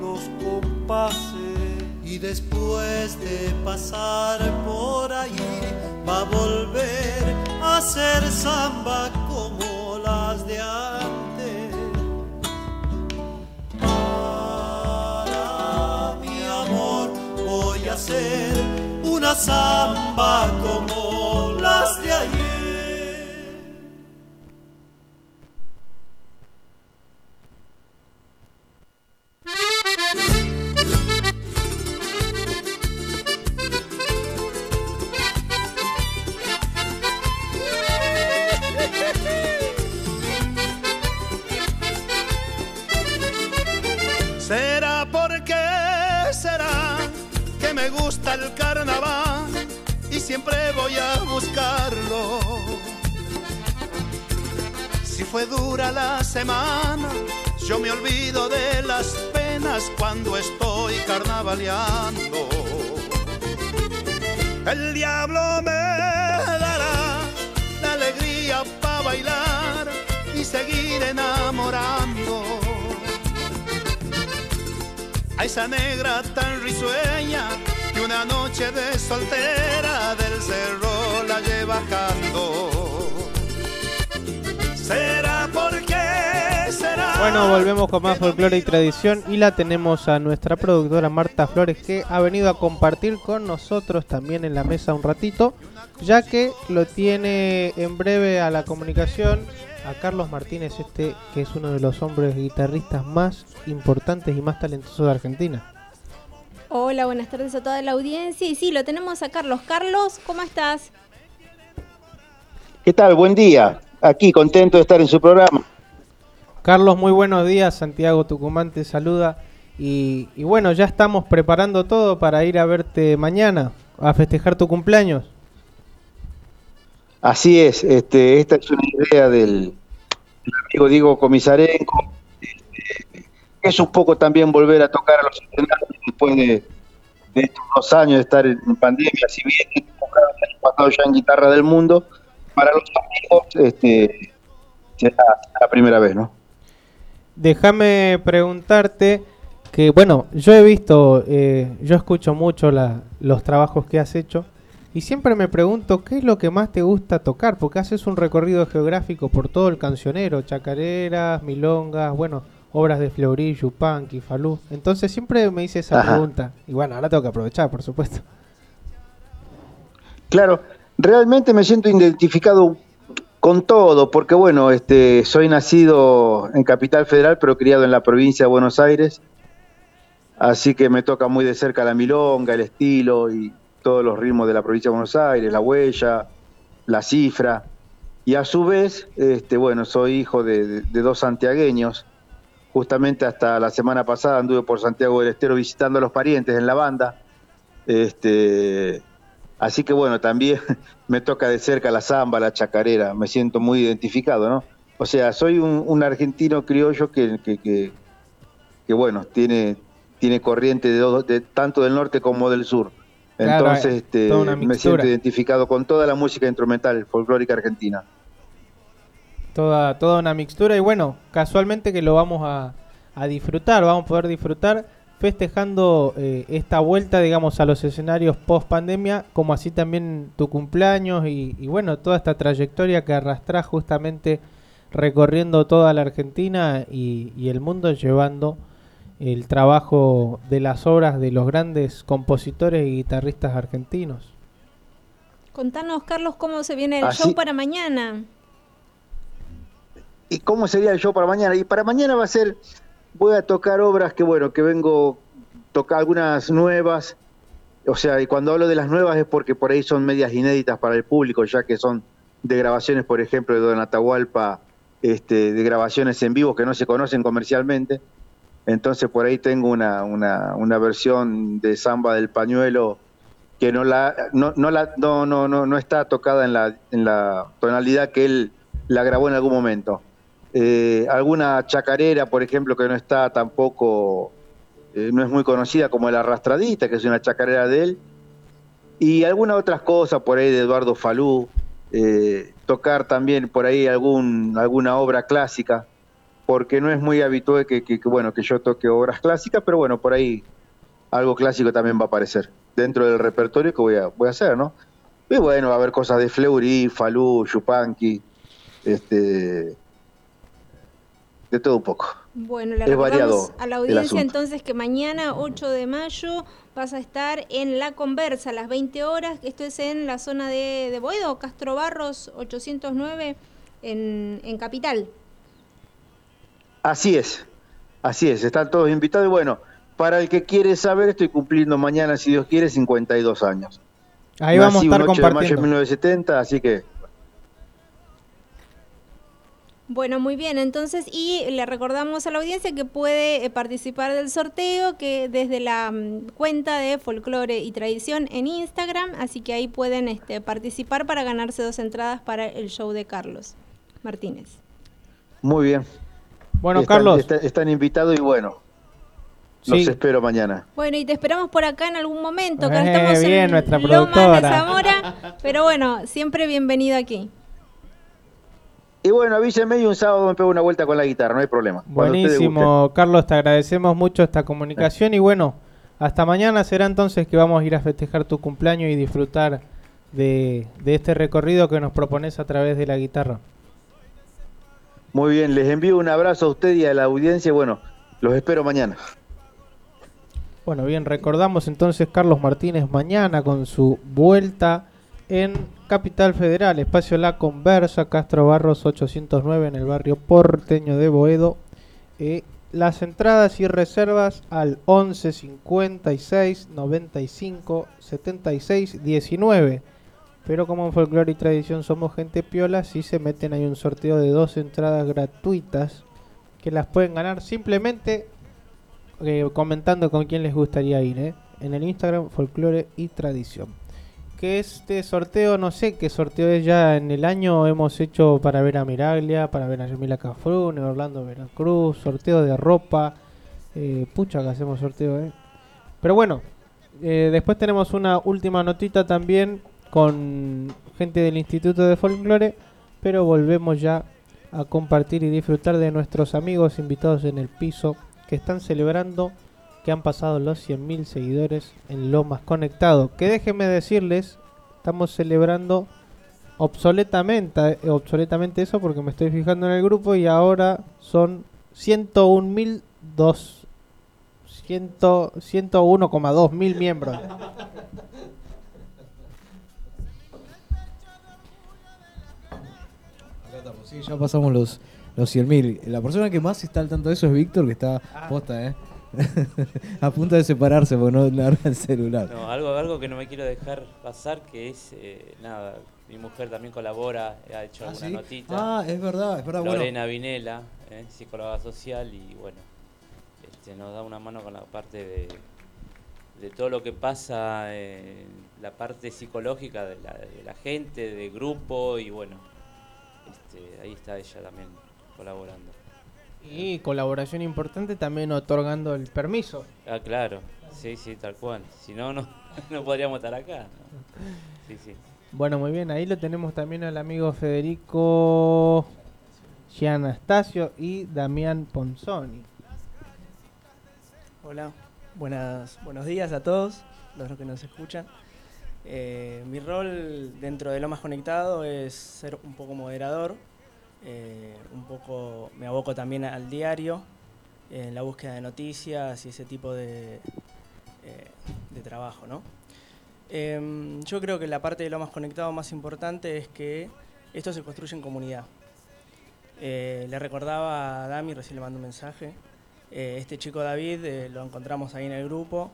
los compases. Y después de pasar por allí, va a volver a ser samba como las de antes. Para mi amor, voy a ser una samba como El diablo me dará la alegría para bailar y seguir enamorando. A esa negra tan risueña que una noche de soltera del cerro la lleva bajando. Será bueno, volvemos con más folclore y tradición y la tenemos a nuestra productora Marta Flores que ha venido a compartir con nosotros también en la mesa un ratito, ya que lo tiene en breve a la comunicación a Carlos Martínez, este que es uno de los hombres guitarristas más importantes y más talentosos de Argentina. Hola, buenas tardes a toda la audiencia. Y sí, lo tenemos a Carlos. Carlos, ¿cómo estás? ¿Qué tal? Buen día. Aquí contento de estar en su programa. Carlos, muy buenos días. Santiago Tucumán te saluda. Y, bueno, ya estamos preparando todo para ir a verte mañana, a festejar tu cumpleaños. Así es, este, esta es una idea del, amigo Diego Comisarenko, este, es un poco también volver a tocar a los escenarios después de, de estos dos años de estar en, pandemia, si bien pasado ya en Guitarra del Mundo, para los amigos este, será la primera vez, ¿no? Déjame preguntarte que, bueno, yo he visto, eh, yo escucho mucho la- los trabajos que has hecho y siempre me pregunto qué es lo que más te gusta tocar, porque haces un recorrido geográfico por todo el cancionero, chacareras, milongas, bueno, obras de Fleury, Yupanqui, Falú. Entonces siempre me hice esa Ajá. pregunta y bueno, ahora tengo que aprovechar, por supuesto. Claro, realmente me siento identificado con todo, porque bueno, este, soy nacido en Capital Federal, pero criado en la provincia de Buenos Aires, así que me toca muy de cerca la milonga, el estilo y todos los ritmos de la provincia de Buenos Aires, la huella, la cifra, y a su vez, este, bueno, soy hijo de, de- dos santiagueños, justamente hasta la semana pasada anduve por Santiago del Estero visitando a los parientes en la banda, este, Así que bueno, también [LAUGHS] me toca de cerca la samba, la chacarera, me siento muy identificado, ¿no? O sea, soy un, un argentino criollo que, que, que- que, bueno, tiene, tiene corriente de, dos- de tanto del norte como del sur. Claro, Entonces, este, me siento identificado con toda la música instrumental folclórica argentina. Toda, toda una mixtura y bueno, casualmente que lo vamos a, a disfrutar, vamos a poder disfrutar festejando eh, esta vuelta, digamos, a los escenarios post pandemia, como así también tu cumpleaños y, y bueno, toda esta trayectoria que arrastrás justamente recorriendo toda la Argentina y, y el mundo llevando el trabajo de las obras de los grandes compositores y guitarristas argentinos. Contanos, Carlos, cómo se viene el Así- show para mañana. ¿Y cómo sería el show para mañana? Y para mañana va a ser, voy a tocar obras que bueno, que vengo tocar algunas nuevas, o sea, y cuando hablo de las nuevas es porque por ahí son medias inéditas para el público, ya que son de grabaciones, por ejemplo, de Don Atahualpa, este, de grabaciones en vivo que no se conocen comercialmente. Entonces por ahí tengo una, una, una versión de Samba del Pañuelo que no la no, no la no, no, no, no está tocada en la, en la tonalidad que él la grabó en algún momento. Eh, alguna chacarera, por ejemplo, que no está tampoco, eh, no es muy conocida como el Arrastradita, que es una chacarera de él. Y algunas otras cosas por ahí de Eduardo Falú, eh, tocar también por ahí algún, alguna obra clásica, porque no es muy habitual que, bueno, que yo toque obras clásicas, pero bueno, por ahí algo clásico también va a aparecer dentro del repertorio que voy a, voy a hacer, ¿no? Y bueno, va a haber cosas de Fleury, Falú, Yupanqui, este, de todo un poco. Bueno, le Es recordamos variado a la audiencia entonces que mañana, 8 de mayo, vas a estar en La Conversa a las 20 horas. Esto es en la zona de, de Boedo, Castro Barros 809, en, en Capital. Así es, así es, están todos invitados y bueno, para el que quiere saber, estoy cumpliendo mañana, si Dios quiere, 52 años. Ahí vamos a Nací estar un 8 de mayo de compartiendo. 1970, así que Bueno, muy bien, entonces, y le recordamos a la audiencia que puede eh, participar del sorteo que desde la mm, cuenta de Folclore y Tradición en Instagram, así que ahí pueden este, participar para ganarse dos entradas para el show de Carlos Martínez. muy bien. Bueno, Están- Carlos. está- están invitados y bueno, los Sí. espero mañana. Bueno, y te esperamos por acá en algún momento, que Eh, estamos bien, en nuestra de productora. Zamora, pero bueno, siempre bienvenido aquí. Y bueno, avísenme y un sábado me pego una vuelta con la guitarra, no hay problema. Buenísimo, Carlos, te agradecemos mucho esta comunicación y bueno, hasta mañana será entonces que vamos a ir a festejar tu cumpleaños y disfrutar de, de este recorrido que nos propones a través de la guitarra. Muy bien, les envío un abrazo a usted y a la audiencia. Bueno, los espero mañana. Bueno, bien, recordamos entonces Carlos Martínez mañana con su vuelta en Capital Federal, Espacio La Conversa, Castro Barros 809 en el barrio porteño de Boedo. Eh, las entradas y reservas al 11 56 95 76 19. Pero como en folclore y tradición somos gente piola, si se meten hay un sorteo de dos entradas gratuitas que las pueden ganar simplemente eh, comentando con quién les gustaría ir, ¿eh? En el Instagram Folclore y Tradición. Que este sorteo, no sé qué sorteo es ya en el año, hemos hecho para ver a Miraglia, para ver a Yamila Cafrune, Orlando Veracruz, sorteo de ropa. Eh, pucha que hacemos sorteo, ¿eh? Pero bueno, eh, después tenemos una última notita también con gente del Instituto de Folclore, pero volvemos ya a compartir y disfrutar de nuestros amigos invitados en el piso que están celebrando que han pasado los 100.000 seguidores en Lomas Conectado. Que déjenme decirles, estamos celebrando obsoletamente, eh, obsoletamente eso porque me estoy fijando en el grupo y ahora son 101.002 101,2 mil miembros. Sí, ya pasamos los, los 100.000. La persona que más está al tanto de eso es Víctor, que está posta, ¿eh? [LAUGHS] a punto de separarse porque no larga el celular. No, algo, algo que no me quiero dejar pasar, que es, eh, nada, mi mujer también colabora, ha hecho ¿Ah, alguna sí? notita. Ah, es verdad, es verdad, bueno. Lorena Vinela, eh, psicóloga social, y bueno, este, nos da una mano con la parte de, de todo lo que pasa, en la parte psicológica de la, de la gente, de grupo, y bueno, este, ahí está ella también colaborando. Y colaboración importante también otorgando el permiso. Ah, claro, sí, sí, tal cual. Si no, no, [LAUGHS] no podríamos estar acá. ¿no? Sí, sí. Bueno, muy bien, ahí lo tenemos también al amigo Federico Gianastasio y Damián Ponzoni. Hola, buenas, buenos días a todos los que nos escuchan. Eh, mi rol dentro de Lo Más Conectado es ser un poco moderador, eh, un poco me aboco también al diario, en la búsqueda de noticias y ese tipo de, eh, de trabajo, ¿no? Em, yo creo que la parte de Lo Más Conectado más importante es que esto se construye en comunidad. Eh, le recordaba a Dami, recién le mandó un mensaje, este chico David lo encontramos ahí en el grupo,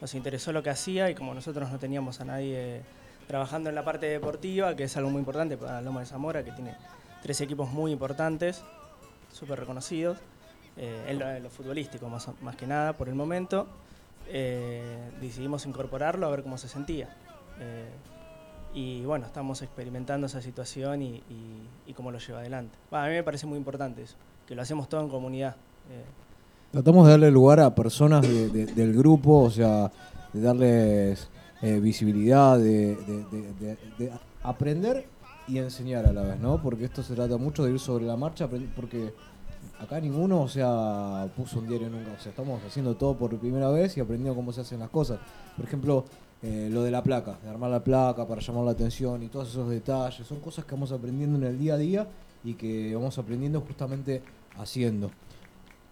nos interesó lo que hacía y como nosotros no teníamos a nadie trabajando en la parte deportiva, que es algo muy importante para Loma de Zamora, que tiene tres equipos muy importantes, súper reconocidos, eh, en, lo, futbolístico más, más que nada por el momento, eh, decidimos incorporarlo a ver cómo se sentía. Eh, y bueno, estamos experimentando esa situación y, cómo lo lleva adelante. A mí me parece muy importante eso, que lo hacemos todo en comunidad. Tratamos de darle lugar a personas de- de- del grupo, o sea, de darles visibilidad, de aprender y enseñar a la vez, ¿no? Porque esto se trata mucho de ir sobre la marcha, porque acá ninguno, o sea, puso un diario nunca, o sea, estamos haciendo todo por primera vez y aprendiendo cómo se hacen las cosas. Por ejemplo, eh, lo de la placa, de armar la placa para llamar la atención y todos esos detalles, son cosas que vamos aprendiendo en el día a día y que vamos aprendiendo justamente haciendo.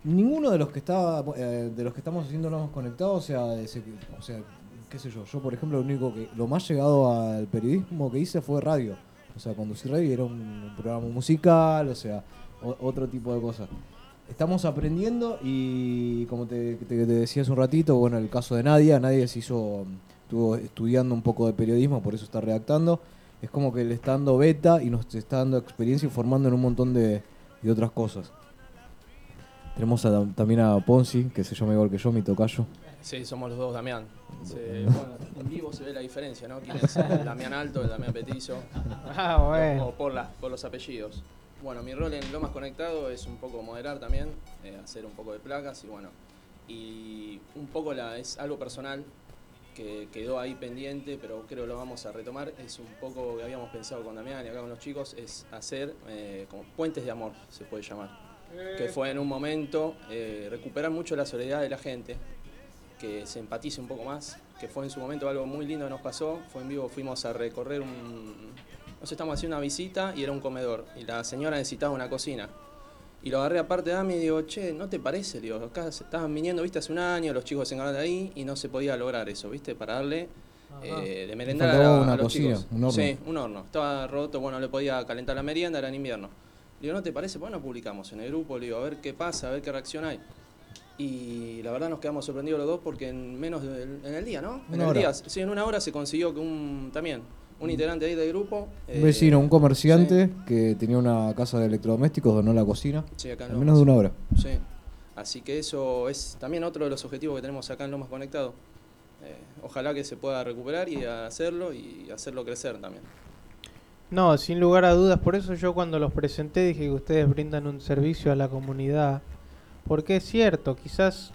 Ninguno de los que está, eh, de los que estamos haciendo nos hemos conectado, o sea, ese que- o sea, qué sé yo, yo por ejemplo lo único que lo más llegado al periodismo que hice fue radio. O sea, conducir radio era un programa musical, o sea, otro tipo de cosas. Estamos aprendiendo y como te, te- decía hace un ratito, bueno, el caso de Nadia, Nadia se hizo, estuvo estudiando un poco de periodismo, por eso está redactando. Es como que le está dando beta y nos está dando experiencia y formando en un montón de, otras cosas. Tenemos también a Ponzi, que se llama igual que yo, mi tocayo. Sí, somos los dos Damián. Se- bueno, en vivo se ve la diferencia, ¿no? ¿Quién es el [LAUGHS] Damián Alto, el Damián Petizo? Ah, bueno. O por, las- por los apellidos. Bueno, mi rol en Lomas Conectado es un poco moderar también, eh, hacer un poco de placas y bueno. Y un poco la, es algo personal que quedó ahí pendiente, pero creo lo vamos a retomar. Es un poco que habíamos pensado con Damián y acá con los chicos, es hacer eh, como puentes de amor, se puede llamar. Que fue en un momento eh, recuperar mucho la soledad de la gente, que se empatice un poco más, que fue en su momento algo muy lindo que nos pasó. Fue en vivo, fuimos a recorrer un. Nos estamos haciendo una visita y era un comedor. Y la señora necesitaba una cocina. Y lo agarré aparte de Ami y digo, che, ¿no te parece? Digo, acá se estaban viniendo, viste, hace un año, los chicos se encargaron de ahí y no se podía lograr eso, viste, para darle eh, de merendar a, la- una a los cocina, chicos. un horno. Sí, un horno. Estaba roto, bueno, no le podía calentar la merienda, era en invierno. Le digo, ¿no te parece? Bueno, publicamos en el grupo, le digo, a ver qué pasa, a ver qué reacción hay. Y la verdad nos quedamos sorprendidos los dos porque en menos del en el día, ¿no? en Una el hora. día, sí, en una hora se consiguió que un también un integrante ahí del grupo. Un eh, vecino, un comerciante que tenía una casa de electrodomésticos, donó la cocina. Sí, acá en en menos de Lomas. una hora. Sí. Así que eso es también otro de los objetivos que tenemos acá en Lomas Conectado. Eh, ojalá que se pueda recuperar y hacerlo y hacerlo crecer también. No, sin lugar a dudas, por eso yo cuando los presenté dije que ustedes brindan un servicio a la comunidad. Porque es cierto, quizás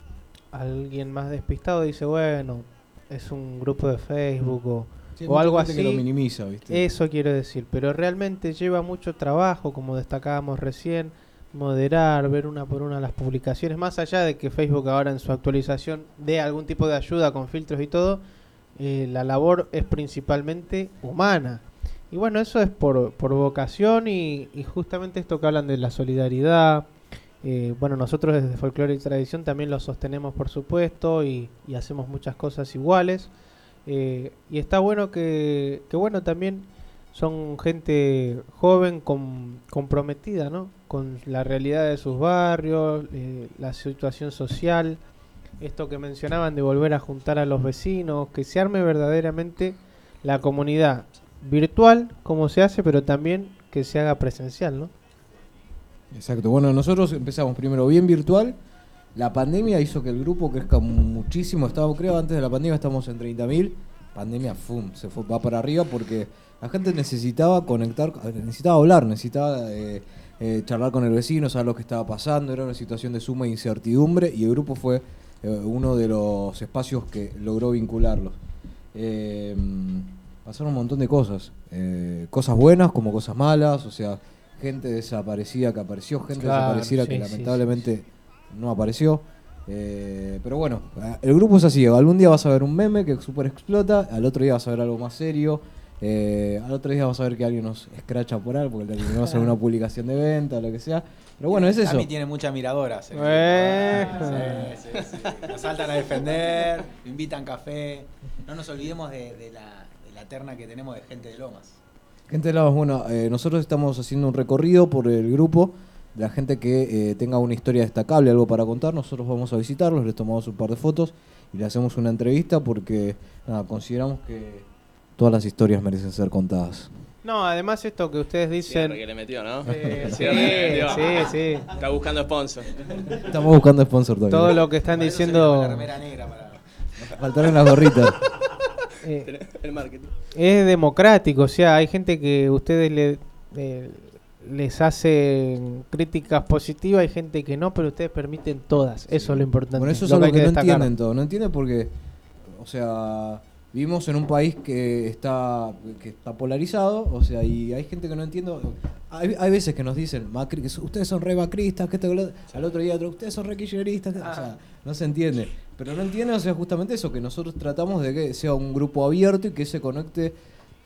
alguien más despistado dice, bueno, es un grupo de Facebook o, Sí, o algo así. que lo minimiza, ¿viste? Eso quiero decir, pero realmente lleva mucho trabajo, como destacábamos recién, moderar, ver una por una las publicaciones, más allá de que Facebook ahora en su actualización dé algún tipo de ayuda con filtros y todo, eh, la labor es principalmente humana. Y bueno, eso es por, por vocación y, y justamente esto que hablan de la solidaridad. Eh, bueno, nosotros desde Folclore y Tradición también lo sostenemos, por supuesto, y, hacemos muchas cosas iguales. Eh, y está bueno que, que, bueno, también son gente joven, com- comprometida, ¿no? Con la realidad de sus barrios, eh, la situación social, esto que mencionaban de volver a juntar a los vecinos, que se arme verdaderamente la comunidad virtual, como se hace, pero también que se haga presencial, ¿no? Exacto. Bueno, nosotros empezamos primero bien virtual. La pandemia hizo que el grupo crezca muchísimo. Estábamos, creo, antes de la pandemia estamos en 30.000. Pandemia, ¡fum! Se fue, va para arriba porque la gente necesitaba conectar, necesitaba hablar, necesitaba eh, eh, charlar con el vecino, saber lo que estaba pasando. Era una situación de suma incertidumbre y el grupo fue eh, uno de los espacios que logró vincularlos. Eh, pasaron un montón de cosas. eh, cosas buenas como cosas malas, o sea, gente desaparecida que apareció, gente Claro, desaparecida sí, que sí, lamentablemente no apareció. Eh, pero bueno, el grupo es así. Algún día vas a ver un meme que super explota, al otro día vas a ver algo más serio, eh, al otro día vas a ver que alguien nos escracha por algo porque le vamos a hacer una [LAUGHS] publicación de venta o lo que sea. Pero bueno, es eso. Tami tiene muchas miradoras. Eh. grupo. Sí, sí, sí. Nos saltan a defender, invitan café. No nos olvidemos de, de la, de la terna que tenemos de gente de Lomas. Gente de Lamas, bueno, eh, nosotros estamos haciendo un recorrido por el grupo. de La gente que eh, tenga una historia destacable, algo para contar, nosotros vamos a visitarlos, les tomamos un par de fotos y le hacemos una entrevista porque nada, consideramos que todas las historias merecen ser contadas. No, además esto que ustedes dicen... Cierre que le metió, ¿no? [LAUGHS] Sí, Cierre que le metió. sí, sí. Está buscando sponsor. Estamos buscando sponsor todavía. Todo lo que están diciendo... Faltaron las gorritas. [LAUGHS] Eh, el marketing. Es democrático, o sea, hay gente que ustedes le, eh, les hacen críticas positivas, hay gente que no, pero ustedes permiten todas. Eso es lo importante. Bueno, eso es lo que, no destacar. entienden todo. No entienden porque, o sea, vivimos en un país que está que está polarizado, o sea, y hay gente que no entiende. Hay, hay veces que nos dicen, Macri, que ustedes son re macristas, que al otro día otro, ustedes son re kirchneristas, que-". o sea, no se entiende. Pero no entienden, o sea, justamente eso, que nosotros tratamos de que sea un grupo abierto y que se conecte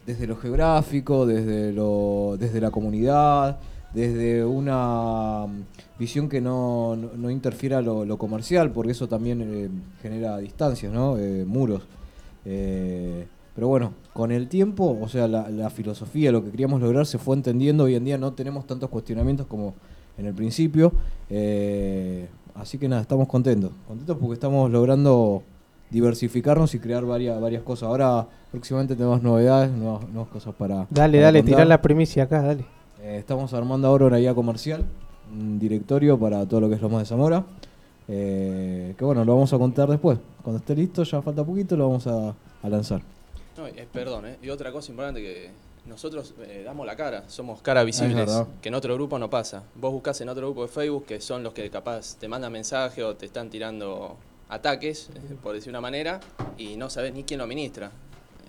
desde lo geográfico, desde lo desde la comunidad, desde una mm, visión que no, no, interfiera lo, comercial, porque eso también eh, genera distancias, ¿no? Eh, muros. Eh, pero bueno, con el tiempo, o sea, la filosofía, lo que queríamos lograr se fue entendiendo. Hoy en día no tenemos tantos cuestionamientos como en el principio. Así que nada, estamos contentos. Contentos porque estamos logrando diversificarnos y crear varias, varias cosas. Ahora próximamente tenemos novedades, nuevas, nuevas cosas para... Dale, para dale, tirá la primicia acá, dale. Eh, estamos armando ahora una guía comercial, un directorio para todo lo que es Lomas de Zamora. eh, que bueno, lo vamos a contar después. Cuando esté listo, ya falta poquito, lo vamos a, a lanzar. No, eh, perdón, ¿eh? Y otra cosa importante que nosotros eh, damos la cara, somos cara visibles, que en otro grupo no pasa. Vos buscás en otro grupo de Facebook que son los que capaz te mandan mensaje o te están tirando ataques, eh, por decir una manera, y no sabés ni quién lo administra.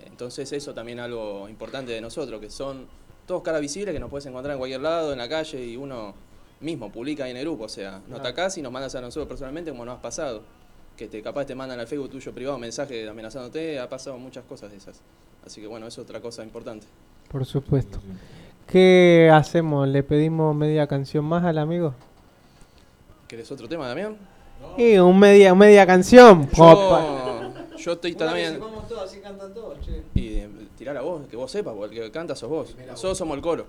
Entonces eso también es algo importante de nosotros, que son todos cara visibles que nos puedes encontrar en cualquier lado, en la calle, y uno mismo publica ahí en el grupo, o sea, nos atacás y nos mandas a nosotros personalmente como nos has pasado. Que te capaz te mandan al Facebook tuyo privado un mensaje amenazándote, ha pasado muchas cosas de esas. Así que bueno, eso es otra cosa importante. Por supuesto. ¿Qué hacemos? ¿Le pedimos media canción más al amigo? ¿Querés otro tema, Damián? Y un media, media canción. Yo, yo estoy también. vamos todos, así cantan todos, che. Y eh, tirar la voz, que vos sepas, porque el que canta sos vos. Nosotros somos el coro.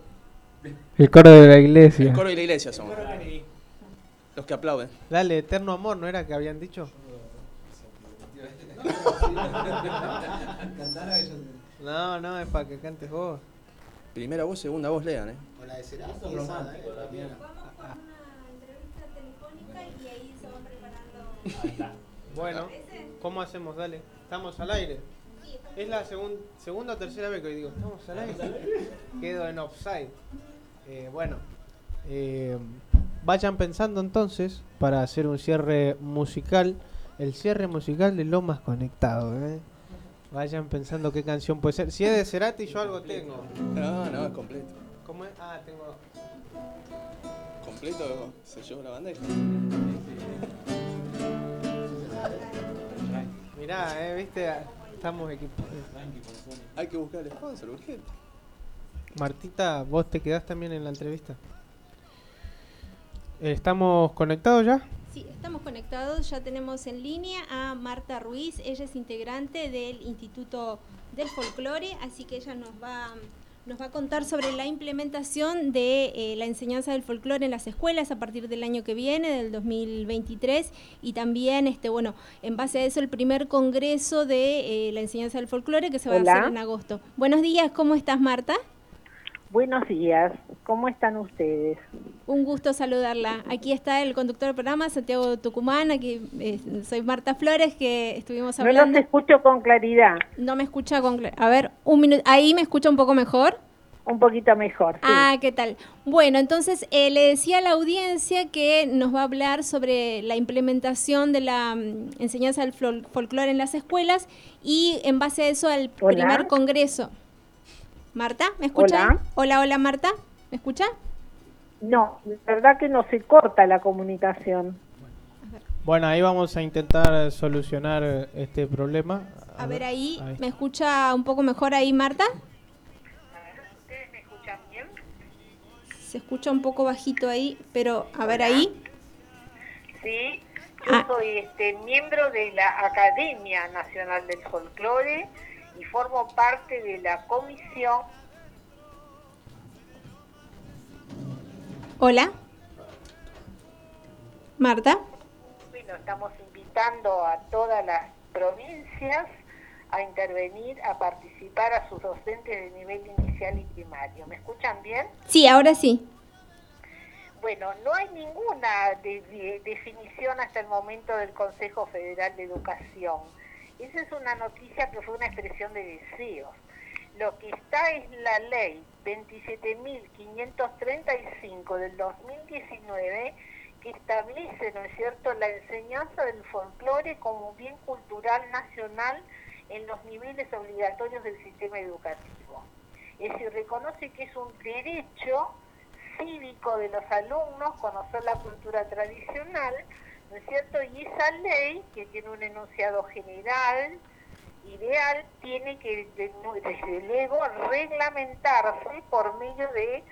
El coro de la iglesia. El coro y la iglesia somos. Los que aplauden. Dale, eterno amor, ¿no era que habían dicho? [LAUGHS] No, no, es para que cantes vos. Primera voz, segunda voz, lean, ¿eh? La de Cerati, eh. Bueno, ¿cómo hacemos? Dale, estamos al aire. Es la segun- segunda o tercera vez que hoy digo, estamos al aire. Quedo en offside. Eh, bueno, eh, vayan pensando entonces para hacer un cierre musical. El cierre musical de Lomas Conectado. ¿eh? Vayan pensando qué canción puede ser. Si es de Cerati, yo algo tengo. No, no, es completo. ¿Cómo es? Ah, tengo. Completo se llevó la bandeja. Mirá, eh, viste, estamos equipados. Hay que buscar el sponsor, urgente. Martita, vos te quedás también en la entrevista. ¿Estamos conectados ya? Sí, estamos conectados. Ya tenemos en línea a Marta Ruiz. Ella es integrante del Instituto del Folclore, así que ella nos va, nos va a contar sobre la implementación de eh, la enseñanza del folclore en las escuelas a partir del año que viene, del 2023, y también, este, bueno, en base a eso, el primer congreso de eh, la enseñanza del folclore que se va a hacer en agosto. Buenos días, ¿cómo estás, Marta? Buenos días, ¿cómo están ustedes? Un gusto saludarla. Aquí está el conductor del programa, Santiago Tucumán. Aquí eh, soy Marta Flores, que estuvimos No hablando. los escucho con claridad. No me escucha con cla- A ver, un minuto. ¿Ahí me escucha un poco mejor? Un poquito mejor. sí. Ah, ¿qué tal? Bueno, entonces eh, le decía a la audiencia que nos va a hablar sobre la implementación de la mm, enseñanza del fol- folclore en las escuelas y en base a eso al Hola. primer congreso. Marta, ¿me escucha? Hola. Hola, hola Marta, ¿me escucha? No, la verdad que no se corta la comunicación. Bueno, ahí vamos a intentar solucionar eh, este problema. A ver ahí, ahí. ¿me escucha un poco mejor ahí Marta? ¿Ustedes me escuchan bien? Se escucha un poco bajito ahí, pero a ver ahí. Sí, yo soy este, miembro de la Academia Nacional del Folclore y formo parte de la comisión. Hola. Marta. Bueno, estamos invitando a todas las provincias a intervenir, a participar a sus docentes de nivel inicial y primario. ¿Me escuchan bien? Sí, ahora sí. Bueno, no hay ninguna de- de- definición hasta el momento del Consejo Federal de Educación. Esa es una noticia que fue una expresión de deseos. Lo que está es la ley 27.535 del 2019 que establece, ¿no es cierto?, la enseñanza del folclore como bien cultural nacional en los niveles obligatorios del sistema educativo. Es decir, reconoce que es un derecho cívico de los alumnos conocer la cultura tradicional, ¿no es cierto? Y esa ley, que tiene un enunciado general, ideal, tiene que de- desde luego reglamentarse por medio de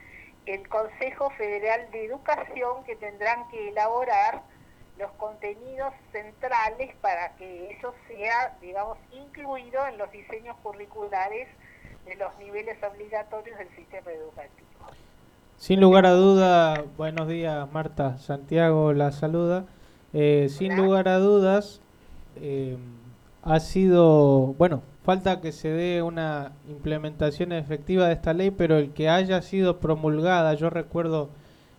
el Consejo Federal de Educación que tendrán que elaborar los contenidos centrales para que eso sea, digamos, incluido en los diseños curriculares de los niveles obligatorios del sistema educativo. Sin lugar a duda, buenos días Marta, Santiago la saluda. Eh, sin lugar a dudas, eh, ha sido, bueno, falta que se dé una implementación efectiva de esta ley, pero el que haya sido promulgada, yo recuerdo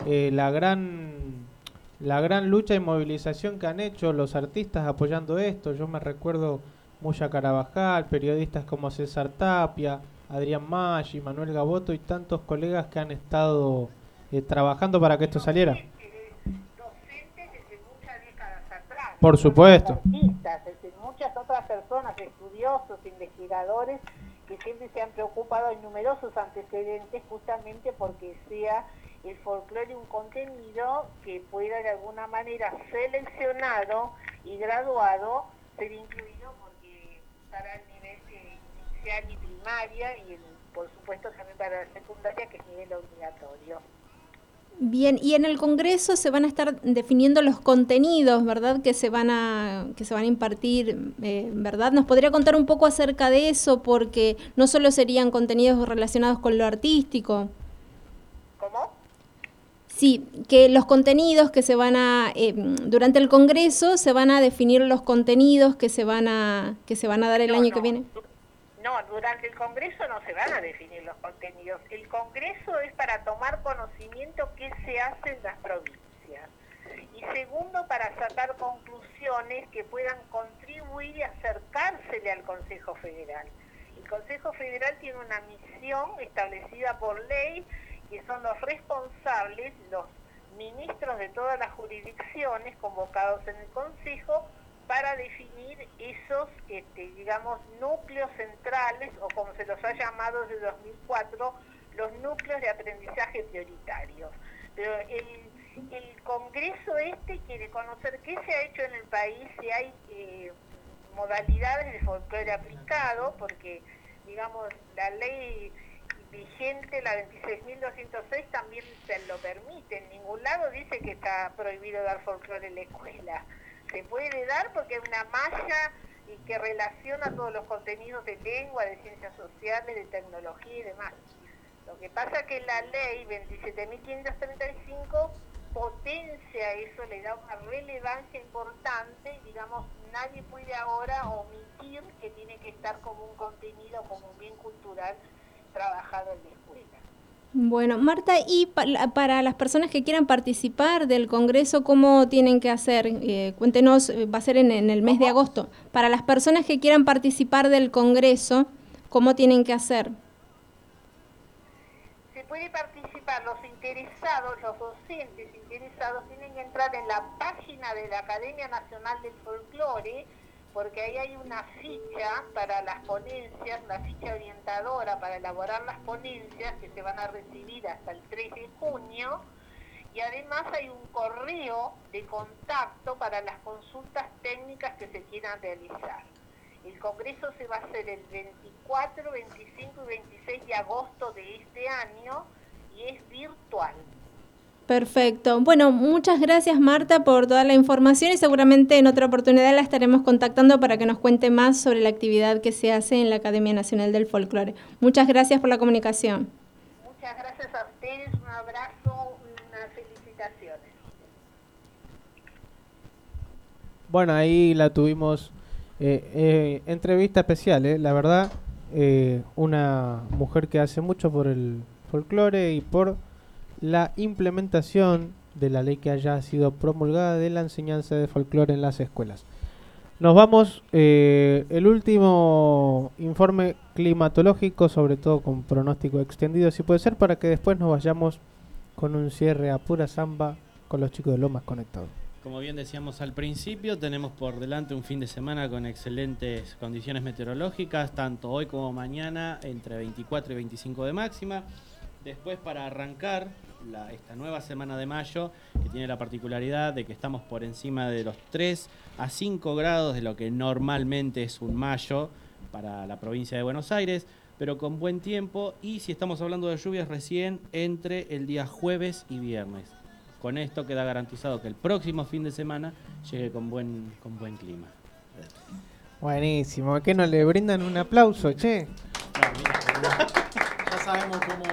eh, la gran la gran lucha y movilización que han hecho los artistas apoyando esto. Yo me recuerdo Muya Carabajal, periodistas como César Tapia, Adrián Maggi, Manuel Gaboto y tantos colegas que han estado eh, trabajando para que esto saliera. Por supuesto. artistas, muchas otras personas, estudiosos, investigadores, que siempre se han preocupado, hay numerosos antecedentes justamente porque sea el folclore un contenido que pueda de alguna manera seleccionado y graduado ser incluido porque para el nivel inicial y primaria y por supuesto también para la secundaria que es nivel obligatorio. Bien, y en el Congreso se van a estar definiendo los contenidos, ¿verdad? Que se van a, que se van a impartir, eh, ¿verdad? ¿Nos podría contar un poco acerca de eso? Porque no solo serían contenidos relacionados con lo artístico. ¿Cómo? Sí, que los contenidos que se van a, eh, durante el Congreso se van a definir los contenidos que se van a, que se van a dar el año que viene. No, durante el Congreso no se van a definir los contenidos. El Congreso es para tomar conocimiento qué se hace en las provincias. Y segundo, para sacar conclusiones que puedan contribuir y acercársele al Consejo Federal. El Consejo Federal tiene una misión establecida por ley, que son los responsables, los ministros de todas las jurisdicciones convocados en el Consejo, para definir esos, este, digamos, núcleos centrales, o como se los ha llamado desde 2004, los núcleos de aprendizaje prioritarios. Pero el, Congreso este quiere conocer qué se ha hecho en el país, si hay eh, modalidades de folclore aplicado, porque, digamos, la ley vigente, la 26.206, también se lo permite. En ningún lado dice que está prohibido dar folclore en la escuela se puede dar porque es una malla y que relaciona todos los contenidos de lengua, de ciencias sociales, de tecnología y demás. Lo que pasa es que la ley 27.535 potencia eso, le da una relevancia importante, digamos, nadie puede ahora omitir que tiene que estar como un contenido, como un bien cultural trabajado en la escuela. Bueno, Marta, y para las personas que quieran participar del Congreso, ¿cómo tienen que hacer? Eh, cuéntenos, eh, va a ser en, el mes de agosto. Para las personas que quieran participar del Congreso, ¿cómo tienen que hacer? Se puede participar, los interesados, los docentes interesados, tienen que entrar en la página de la Academia Nacional del Folclore, porque ahí hay una ficha para las ponencias, una ficha orientadora para elaborar las ponencias que se van a recibir hasta el 3 de junio y además hay un correo de contacto para las consultas técnicas que se quieran realizar. El congreso se va a hacer el 24, 25 y 26 de agosto de este año y es virtual. Perfecto. Bueno, muchas gracias Marta por toda la información y seguramente en otra oportunidad la estaremos contactando para que nos cuente más sobre la actividad que se hace en la Academia Nacional del Folclore. Muchas gracias por la comunicación. Muchas gracias a ustedes, un abrazo, unas felicitaciones. Bueno, ahí la tuvimos, eh, eh, entrevista especial, eh, la verdad, eh, una mujer que hace mucho por el folclore y por la implementación de la ley que haya sido promulgada de la enseñanza de folclore en las escuelas. Nos vamos, eh, el último informe climatológico, sobre todo con pronóstico extendido, si puede ser, para que después nos vayamos con un cierre a pura samba con los chicos de Lomas Conectados. Como bien decíamos al principio, tenemos por delante un fin de semana con excelentes condiciones meteorológicas, tanto hoy como mañana, entre 24 y 25 de máxima. Después, para arrancar esta nueva semana de mayo, que tiene la particularidad de que estamos por encima de los 3 a 5 grados de lo que normalmente es un mayo para la provincia de Buenos Aires, pero con buen tiempo y si estamos hablando de lluvias recién entre el día jueves y viernes. Con esto queda garantizado que el próximo fin de semana llegue con buen, con buen clima. Buenísimo, ¿qué no le brindan un aplauso, che? [LAUGHS] ya sabemos cómo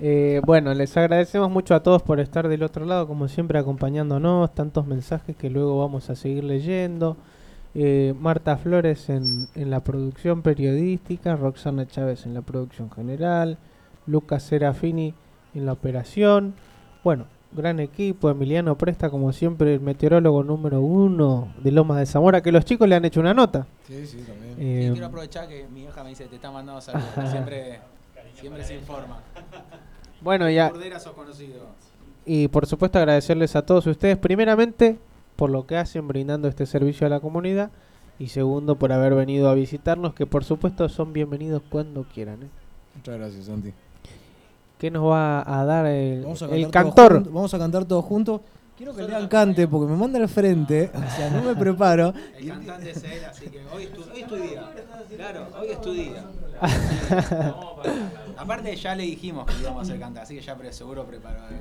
Eh, bueno, les agradecemos mucho a todos por estar del otro lado, como siempre acompañándonos, tantos mensajes que luego vamos a seguir leyendo. Eh, Marta Flores en, en, la producción periodística, Roxana Chávez en la producción general, Lucas Serafini en la operación. Bueno, gran equipo, Emiliano Presta como siempre el meteorólogo número uno de Lomas de Zamora, que los chicos le han hecho una nota. Sí, sí, también. Eh, sí, quiero aprovechar que mi hija me dice, te está mandando saludos, siempre, siempre se informa. Bueno, ya. Y por supuesto agradecerles a todos ustedes, primeramente por lo que hacen brindando este servicio a la comunidad y segundo por haber venido a visitarnos, que por supuesto son bienvenidos cuando quieran. ¿eh? Muchas gracias, Santi. ¿Qué nos va a dar el, el cantor? vamos a cantar todos juntos. Quiero que Lean cante porque me manda al frente, o sea, no me preparo. El cantante es él, así que hoy es tu, hoy es tu día. Claro, hoy es tu día. [LAUGHS] Aparte ya le dijimos que íbamos a hacer cantar, así que ya pre- seguro preparó algo.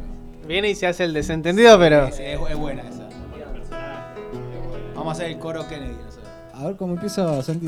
Viene y se hace el desentendido, pero. Es, es buena esa. Vamos a hacer el coro Kennedy nosotros. A ver cómo empieza Santi.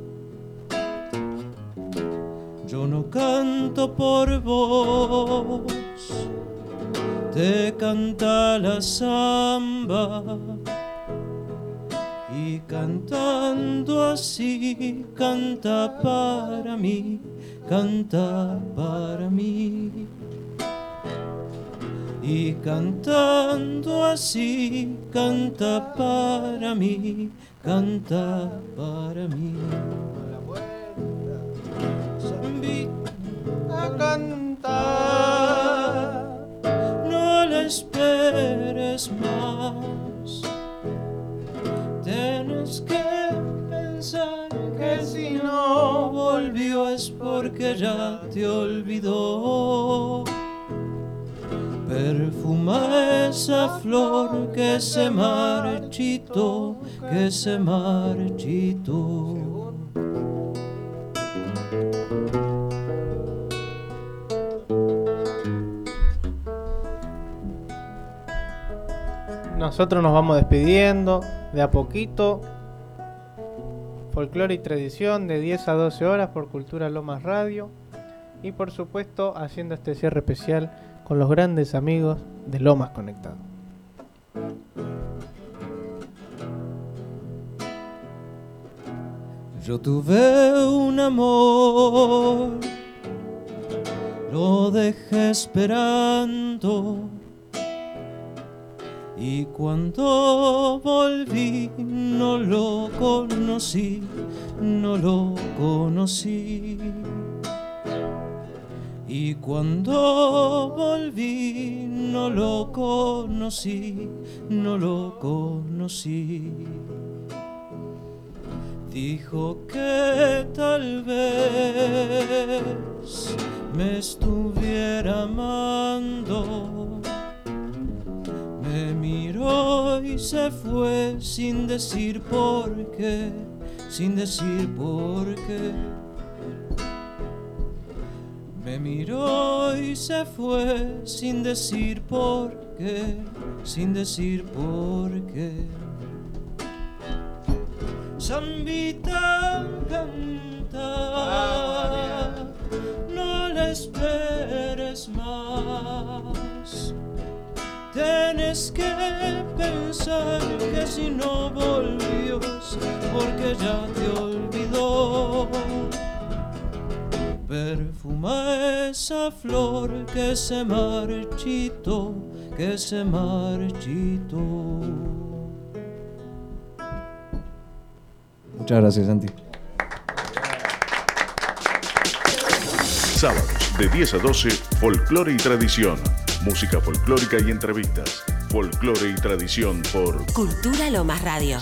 No canto por vos, te canta la samba. Y cantando así, canta para mí, canta para mí. Y cantando así, canta para mí, canta para mí. Cantar, no le esperes más. Tienes que pensar que si no volvió es porque ya te olvidó. Perfuma esa flor que se marchitó, que se marchitó. Nosotros nos vamos despidiendo de a poquito. Folclore y tradición de 10 a 12 horas por Cultura Lomas Radio. Y por supuesto haciendo este cierre especial con los grandes amigos de Lomas Conectado. Yo tuve un amor, lo dejé esperando. Y cuando volví no lo conocí, no lo conocí. Y cuando volví no lo conocí, no lo conocí. Dijo que tal vez me estuviera amando. Me miró y se fue sin decir por qué, sin decir por qué. Me miró y se fue sin decir por qué, sin decir por qué. Zambita canta, no le esperes más. Tienes que pensar que si no volvió es porque ya te olvidó. Perfuma esa flor que se marchitó, que se marchitó. Muchas gracias, Santi. Sábados de 10 a 12, Folclore y Tradición. Música folclórica y entrevistas. Folclore y Tradición por Cultura Lomas Radio.